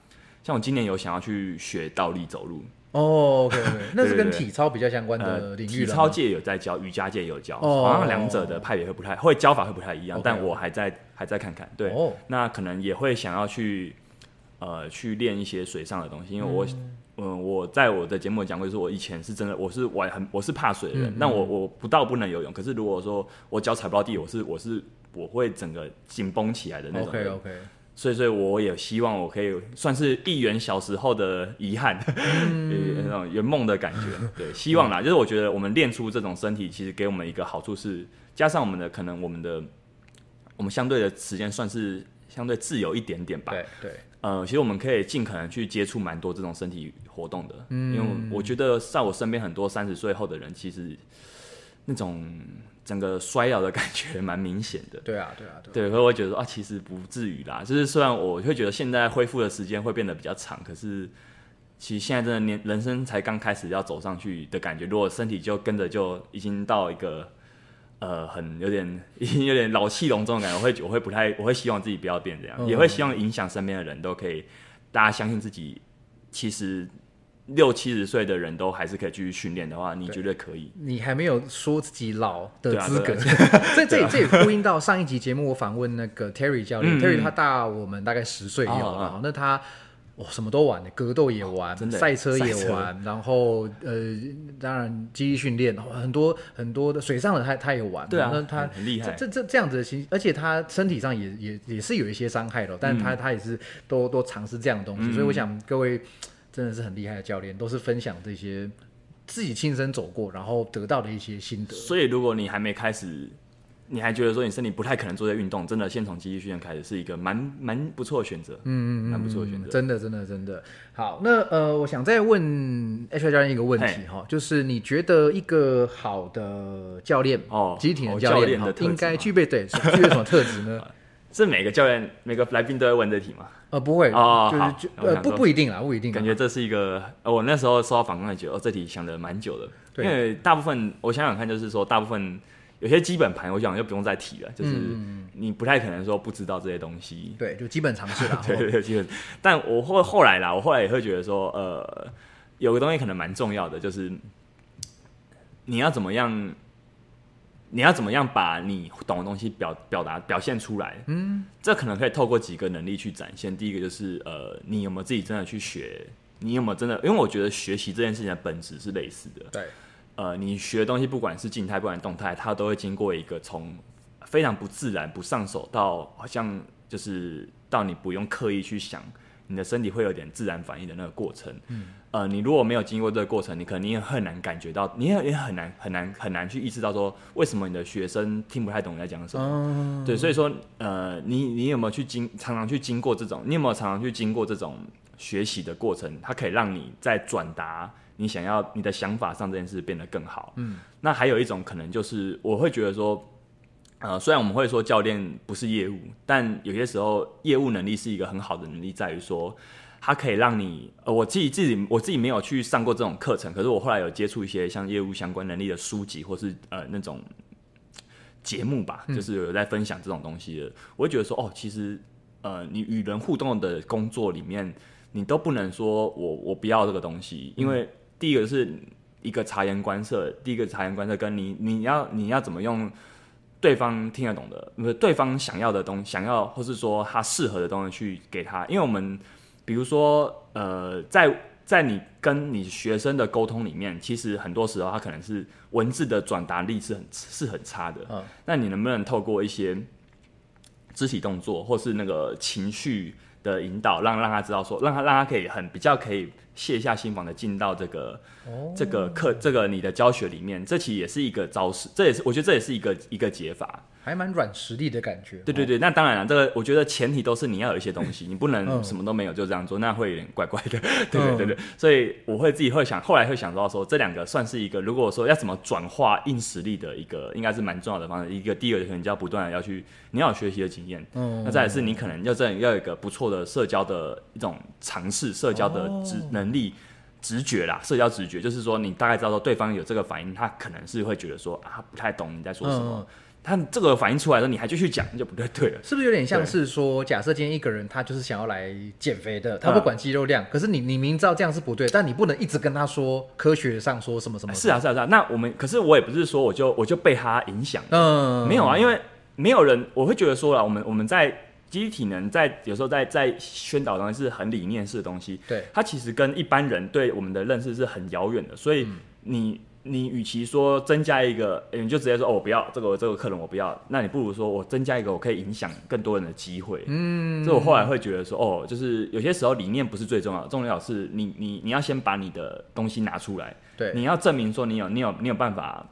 [SPEAKER 2] 像我今年有想要去学倒立走路。
[SPEAKER 1] 哦，OK，那是跟体操比较相关的领域。
[SPEAKER 2] 体操界有在教，瑜伽界有教，好像两者的派别会不太会教法会不太一样。但我还在还在看看。对，那可能也会想要去呃去练一些水上的东西，因为我。嗯，我在我的节目讲过，就是我以前是真的，我是我很我是怕水的人。那我我不到不能游泳，可是如果说我脚踩不到地，我是我是我会整个紧绷起来的那种。
[SPEAKER 1] OK OK。
[SPEAKER 2] 所以所以我也希望我可以算是一圆小时候的遗憾，那种圆梦的感觉。对，希望啦，就是我觉得我们练出这种身体，其实给我们一个好处是，加上我们的可能我们的我们相对的时间算是相对自由一点点吧。
[SPEAKER 1] 对对。
[SPEAKER 2] 呃，其实我们可以尽可能去接触蛮多这种身体活动的，因为我觉得在我身边很多三十岁后的人，其实那种整个衰老的感觉蛮明显的。
[SPEAKER 1] 对啊，对啊，对。
[SPEAKER 2] 对，所以我会觉得说啊，其实不至于啦。就是虽然我会觉得现在恢复的时间会变得比较长，可是其实现在真的年人生才刚开始要走上去的感觉。如果身体就跟着就已经到一个呃很有点已经有点老气龙钟的感觉，我会我会不太我会希望自己不要变这样，也会希望影响身边的人都可以，大家相信自己其实。六七十岁的人都还是可以继续训练的话，你觉得可以？
[SPEAKER 1] 你还没有说自己老的资格。这这这也呼应到上一集节目，我访问那个 Terry 教练，Terry 他大我们大概十岁有啊。那他哇什么都玩的，格斗也玩，赛车也玩，然后呃当然肌力训练很多很多的水上的他他也玩。
[SPEAKER 2] 对
[SPEAKER 1] 他
[SPEAKER 2] 很厉害。
[SPEAKER 1] 这这这样子的形，而且他身体上也也也是有一些伤害的，但他他也是都都尝试这样的东西。所以我想各位。真的是很厉害的教练，都是分享这些自己亲身走过，然后得到的一些心得。
[SPEAKER 2] 所以，如果你还没开始，你还觉得说你身体不太可能做这运动，真的先从肌力训练开始，是一个蛮蛮不错的选择。嗯嗯嗯，蛮不错的选择。
[SPEAKER 1] 真的，真的，真的。好，那呃，我想再问 H R 教练一个问题哈，就是你觉得一个好的教练哦，集体的教练应该具备对具备什么特质呢？
[SPEAKER 2] 是每个教练每个来宾都会问这题吗？
[SPEAKER 1] 呃，不会哦，就是就呃不不一定啊，不一定。
[SPEAKER 2] 感觉这是一个，我那时候收到访问，觉得哦，这题想的蛮久的。因为大部分我想想看，就是说大部分有些基本盘，我想就不用再提了。就是你不太可能说不知道这些东西。
[SPEAKER 1] 对，就基本常识啦。
[SPEAKER 2] 对对对，基本。但我后后来啦，我后来也会觉得说，呃，有个东西可能蛮重要的，就是你要怎么样。你要怎么样把你懂的东西表表达表现出来？嗯，这可能可以透过几个能力去展现。第一个就是呃，你有没有自己真的去学？你有没有真的？因为我觉得学习这件事情的本质是类似的。
[SPEAKER 1] 对，
[SPEAKER 2] 呃，你学的东西不管是静态不管动态，它都会经过一个从非常不自然、不上手到好像就是到你不用刻意去想。你的身体会有点自然反应的那个过程，嗯，呃，你如果没有经过这个过程，你可能你也很难感觉到，你也也很难很难很难去意识到说，为什么你的学生听不太懂你在讲什么？对，所以说，呃，你你有没有去经常常去经过这种？你有没有常常去经过这种学习的过程？它可以让你在转达你想要你的想法上这件事变得更好。嗯，那还有一种可能就是，我会觉得说。呃，虽然我们会说教练不是业务，但有些时候业务能力是一个很好的能力，在于说它可以让你，呃，我自己自己我自己没有去上过这种课程，可是我后来有接触一些像业务相关能力的书籍，或是呃那种节目吧，就是有在分享这种东西的，我会觉得说，哦，其实呃，你与人互动的工作里面，你都不能说我我不要这个东西，因为第一个是一个察言观色，第一个察言观色跟你你要你要怎么用。对方听得懂的，不是对方想要的东西，想要或是说他适合的东西去给他。因为我们比如说，呃，在在你跟你学生的沟通里面，其实很多时候他可能是文字的转达力是很是很差的。嗯，那你能不能透过一些肢体动作，或是那个情绪的引导，让让他知道说，让他让他可以很比较可以。卸下心防的进到这个这个课这个你的教学里面，这其实也是一个招式，这也是我觉得这也是一个一个解法，
[SPEAKER 1] 还蛮软实力的感觉。
[SPEAKER 2] 对对对，那当然了，这个我觉得前提都是你要有一些东西，你不能什么都没有就这样做，那会有点怪怪的。对对对对，所以我会自己会想，后来会想到说，这两个算是一个，如果说要怎么转化硬实力的一个，应该是蛮重要的方式。一个第二个可能就要不断的要去，你要有学习的经验。嗯，那再是你可能要这要有一个不错的社交的一种尝试，社交的职能力。直觉啦，社交直觉就是说，你大概知道说对方有这个反应，他可能是会觉得说啊，不太懂你在说什么。他这个反应出来的时候，你还继续讲，就不太对了。
[SPEAKER 1] 是不是有点像是说，假设今天一个人他就是想要来减肥的，他不管肌肉量，可是你你明知道这样是不对，但你不能一直跟他说科学上说什么什么。
[SPEAKER 2] 是啊是啊是啊，那我们可是我也不是说我就我就被他影响，嗯，没有啊，因为没有人我会觉得说了，我们我们在。机体能在有时候在在宣导当中是很理念式的东西，
[SPEAKER 1] 对
[SPEAKER 2] 它其实跟一般人对我们的认识是很遥远的，所以你你与其说增加一个，你就直接说哦我不要这个这个客人我不要，那你不如说我增加一个我可以影响更多人的机会，嗯，所以我后来会觉得说哦，就是有些时候理念不是最重要，重要是你你你要先把你的东西拿出来，
[SPEAKER 1] 对，
[SPEAKER 2] 你要证明说你有你有你有办法。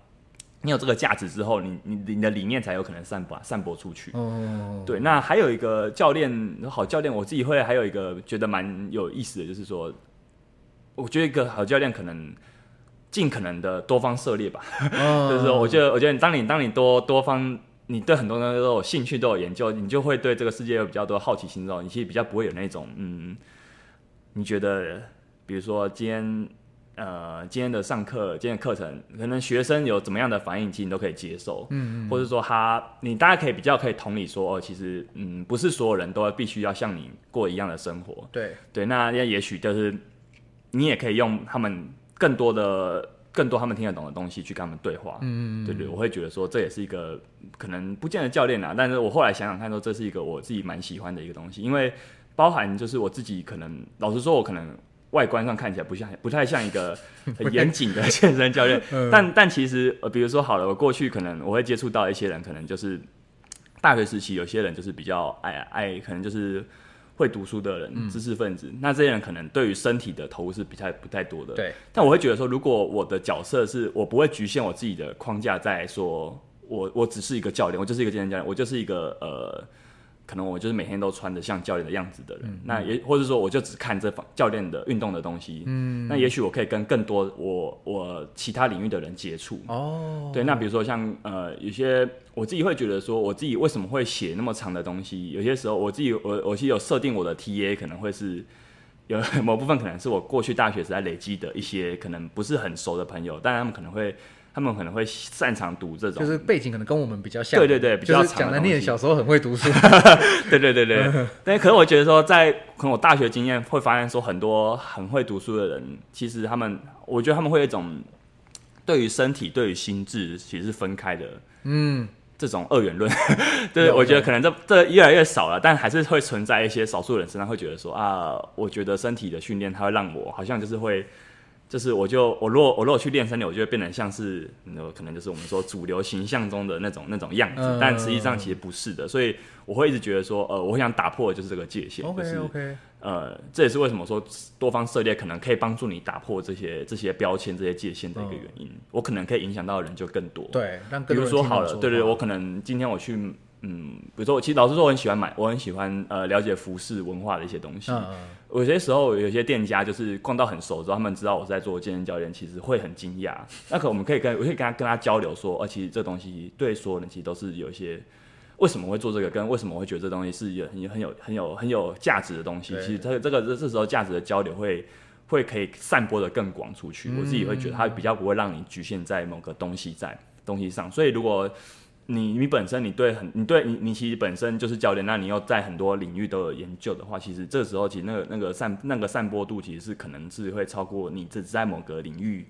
[SPEAKER 2] 你有这个价值之后，你你你的理念才有可能散播散播出去。哦，对。那还有一个教练，好教练，我自己会还有一个觉得蛮有意思的，就是说，我觉得一个好教练可能尽可能的多方涉猎吧。
[SPEAKER 1] 嗯
[SPEAKER 2] 就是说，我觉得，我觉得当你当你多多方，你对很多东西都有兴趣，都有研究，你就会对这个世界有比较多好奇心之后，你其实比较不会有那种嗯，你觉得，比如说今天。呃，今天的上课，今天的课程，可能学生有怎么样的反应，其实你都可以接受，嗯嗯，或者说他，你大家可以比较可以同理说，哦，其实，嗯，不是所有人都必须要像你过一样的生活，
[SPEAKER 1] 对
[SPEAKER 2] 对，那那也许就是你也可以用他们更多的、更多他们听得懂的东西去跟他们对话。嗯嗯对对，我会觉得说这也是一个可能不见得教练啊，但是我后来想想看，说这是一个我自己蛮喜欢的一个东西，因为包含就是我自己可能老实说，我可能外观上看起来不像不太像一个很严谨的健身教练，但但其实呃，比如说好了，我过去可能我会接触到一些人，可能就是大学时期有些人就是比较爱爱，可能就是。会读书的人，知识分子，那这些人可能对于身体的投入是不太不太多的。
[SPEAKER 1] 对，
[SPEAKER 2] 但我会觉得说，如果我的角色是我不会局限我自己的框架，在说我我只是一个教练，我就是一个健身教练，我就是一个呃，可能我就是每天都穿的像教练的样子的人。那也或者说，我就只看这方教练的运动的东西。嗯，那也许我可以跟更多我我其他领域的人接触。
[SPEAKER 1] 哦，
[SPEAKER 2] 对，那比如说像呃，有些我自己会觉得说，我自己为什么会写那么长的东西？有些时候我自己我我其实有设定我的 TA 可能会是有某部分可能是我过去大学时代累积的一些可能不是很熟的朋友，但他们可能会他们可能会擅长读这种，
[SPEAKER 1] 就是背景可能跟我们比较像。
[SPEAKER 2] 对对对比较
[SPEAKER 1] 就是讲
[SPEAKER 2] 的东西
[SPEAKER 1] 小时候很会读书。
[SPEAKER 2] 对对对对，但可是我觉得说，在可能我大学经验会发现说，很多很会读书的人，其实他们，我觉得他们会有一种对于身体、对于心智其实是分开的，
[SPEAKER 1] 嗯，
[SPEAKER 2] 这种二元论。对，
[SPEAKER 1] 有
[SPEAKER 2] 我觉得可能这这越来越少了，但还是会存在一些少数人身上会觉得说啊，我觉得身体的训练它会让我好像就是会。就是我就我如果我如果去练身体，我就会变得像是呃可能就是我们说主流形象中的那种那种样子，
[SPEAKER 1] 嗯
[SPEAKER 2] 但实际上其实不是的，所以我会一直觉得说，呃，我会想打破的就是这个界限，就
[SPEAKER 1] OK
[SPEAKER 2] 是
[SPEAKER 1] OK，
[SPEAKER 2] 呃，这也是为什么说多方涉猎可能可以帮助你打破这些这些标签、这些界限的一个原因。我可能可以影响到的人就更多。，
[SPEAKER 1] 对，让
[SPEAKER 2] 比
[SPEAKER 1] 更多人
[SPEAKER 2] 如说好了，对对，我可能今天我去，嗯，比如说我其实老实说，我很喜欢买，我很喜欢呃了解服饰文化的一些东西。
[SPEAKER 1] 嗯嗯，
[SPEAKER 2] 有些时候有些店家就是逛到很熟之后，他们知道我是在做健身教练，其实会很惊讶。那可我们可以跟我可以跟他跟他交流说，呃，其实这东西对所有人其实都是有一些。为什么会做这个？跟为什么我会觉得这东西是有很有很有很有很有价值的东西？其实这个这个这这时候价值的交流会会可以散播的更广出去。我自己会觉得它比较不会让你局限在某个东西在东西上。所以如果你你本身你对很你对你你其实本身就是教练，那你又在很多领域都有研究的话，其实这时候其实那个那个散那个散播度其实是可能是会超过你只在某个领域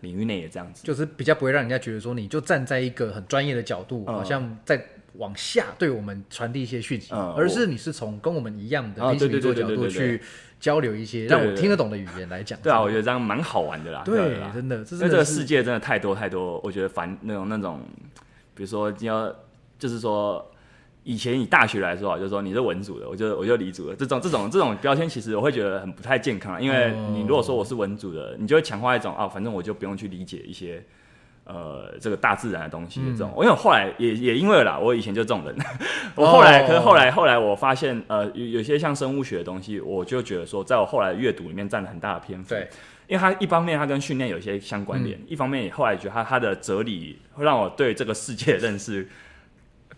[SPEAKER 2] 领域内也这样子。
[SPEAKER 1] 就是比较不会让人家觉得说你就站在一个很专业的角度，
[SPEAKER 2] 嗯
[SPEAKER 1] 好像在往下对我们传递一些讯息，
[SPEAKER 2] 嗯
[SPEAKER 1] 而是你是从跟我们一样的
[SPEAKER 2] 对对对
[SPEAKER 1] 角度去交流一些让我听得懂的语言来讲。
[SPEAKER 2] 对啊，我觉得这样蛮好玩的啦。
[SPEAKER 1] 对
[SPEAKER 2] 啦，
[SPEAKER 1] 真的，这
[SPEAKER 2] 因为这个世界真的太多太多，我觉得烦那种那种，比如说你要就是说，以前以大学来说啊，就是说你是文组的，我就我就理组的，这种这种这种标签，其实我会觉得很不太健康。因为你如果说我是文组的，你就会强化一种啊，反正我就不用去理解一些。呃，这个大自然的东西的这种，因为我后来也也因为啦，我以前就这种人，我后来，
[SPEAKER 1] 哦
[SPEAKER 2] 可是后来后来我发现，呃，有有些像生物学的东西，我就觉得说，在我后来的阅读里面占了很大的篇幅。
[SPEAKER 1] 对，
[SPEAKER 2] 因为它一方面它跟训练有一些相关联，一方面也后来觉得它它的哲理会让我对这个世界的认识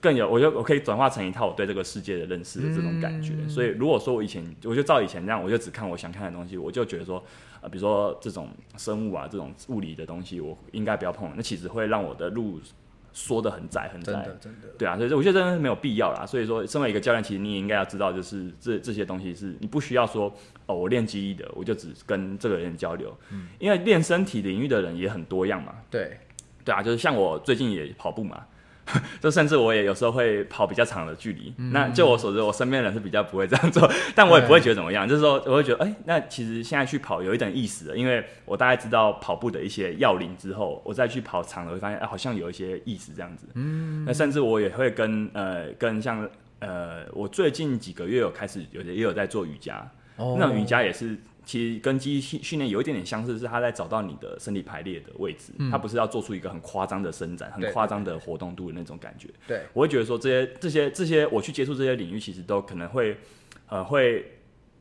[SPEAKER 2] 更有，我就我可以转化成一套我对这个世界的认识的这种感觉。所以如果说我以前我就照以前这样，我就只看我想看的东西，我就觉得说，呃，比如说这种生物啊这种物理的东西，我应该不要碰，那其实会让我的路缩得很窄很窄。
[SPEAKER 1] 真的真的。
[SPEAKER 2] 对啊，所以我觉得真的是没有必要啦。所以说，身为一个教练，其实你也应该要知道，就是这这些东西是你不需要说哦，我练记忆的，我就只跟这个人交流，因为练身体领域的人也很多样嘛。
[SPEAKER 1] 对，
[SPEAKER 2] 对啊，就是像我最近也跑步嘛，就甚至我也有时候会跑比较长的距离。那就我所知，我身边的人是比较不会这样做，但我也不会觉得怎么样。就是说，我会觉得，哎、那其实现在去跑有一点意思了，因为我大概知道跑步的一些要领之后，我再去跑长了，会发现，哎、好像有一些意思这样子。嗯，那甚至我也会跟呃跟像呃，我最近几个月有开始有也有在做瑜伽，
[SPEAKER 1] 哦
[SPEAKER 2] 那种瑜伽也是，其实跟机器训练有一点点相似，是他在找到你的身体排列的位置，他不是要做出一个很夸张的伸展、很夸张的活动度的那种感觉。
[SPEAKER 1] 对，
[SPEAKER 2] 我会觉得说这些这些这些，我去接触这些领域，其实都可能会呃会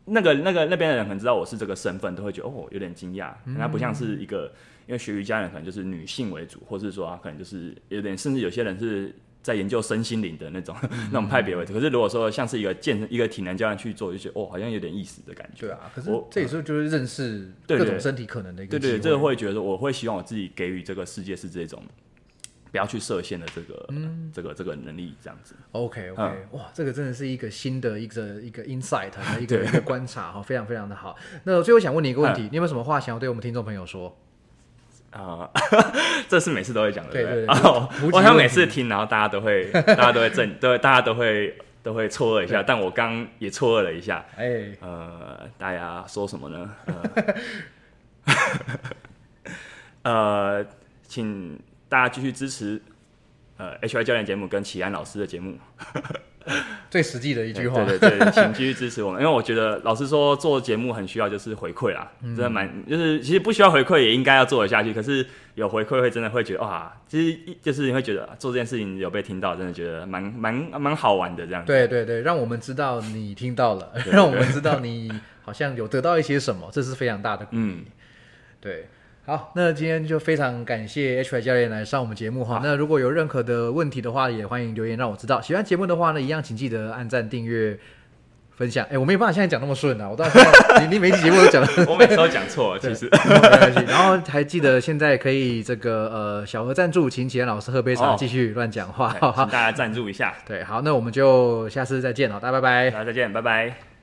[SPEAKER 2] 那个那个那边的人可能知道我是这个身份，都会觉得哦有点惊讶，他不像是一个，因为学瑜伽人可能就是女性为主，或是说啊可能就是有点，甚至有些人是在研究身心灵的那种 那种派别为主。可是如果说像是一个健身一个体能教练去做，就觉得哦好像有点意思的感觉。
[SPEAKER 1] 对啊，可是这也是就是认识各种身体可能的一个。
[SPEAKER 2] 对对，这个会觉得我会希望我自己给予这个世界是这种。不要去设限的这个，这个这个能力这样子。
[SPEAKER 1] OK OK，哇，这个真的是一个新的一个一个 insight，一个一个观察哈，非常非常的好。那最后想问你一个问题，你有没有什么话想要对我们听众朋友说？
[SPEAKER 2] 啊，这是每次都会讲的，对对对。我想每次听，然后大家都会，大家都会震，都大家都会都会错愕一下。但我刚也错愕了一下。哎，呃，大家说什么呢？呃，请。大家继续支持，呃，HY 教练节目跟启安老师的节目，
[SPEAKER 1] 最实际的一句话，
[SPEAKER 2] 对对对，请继续支持我们，因为我觉得老实说做节目很需要就是回馈啦，真的蛮就是其实不需要回馈也应该要做得下去，可是有回馈会真的会觉得哇，其实就是你会觉得做这件事情有被听到，真的觉得蛮蛮蛮好玩的这样。
[SPEAKER 1] 对对对，让我们知道你听到了，让我们知道你好像有得到一些什么，这是非常大的鼓励。对。好，那今天就非常感谢 H Y 教练来上我们节目哈。那如果有任何的问题的话，也欢迎留言让我知道。喜欢节目的话呢，一样请记得按赞、订阅、分享。哎，我没有办法现在讲那么顺啊，我到现在 你你每期节目都讲了，
[SPEAKER 2] 我每次都讲错，其实
[SPEAKER 1] 没关系。然后还记得现在可以这个呃小额赞助，请启安老师喝杯茶，继续乱讲话，
[SPEAKER 2] 请大家赞助一下。
[SPEAKER 1] 对，好，那我们就下次再见了，大家拜拜，
[SPEAKER 2] 大家再见，拜拜。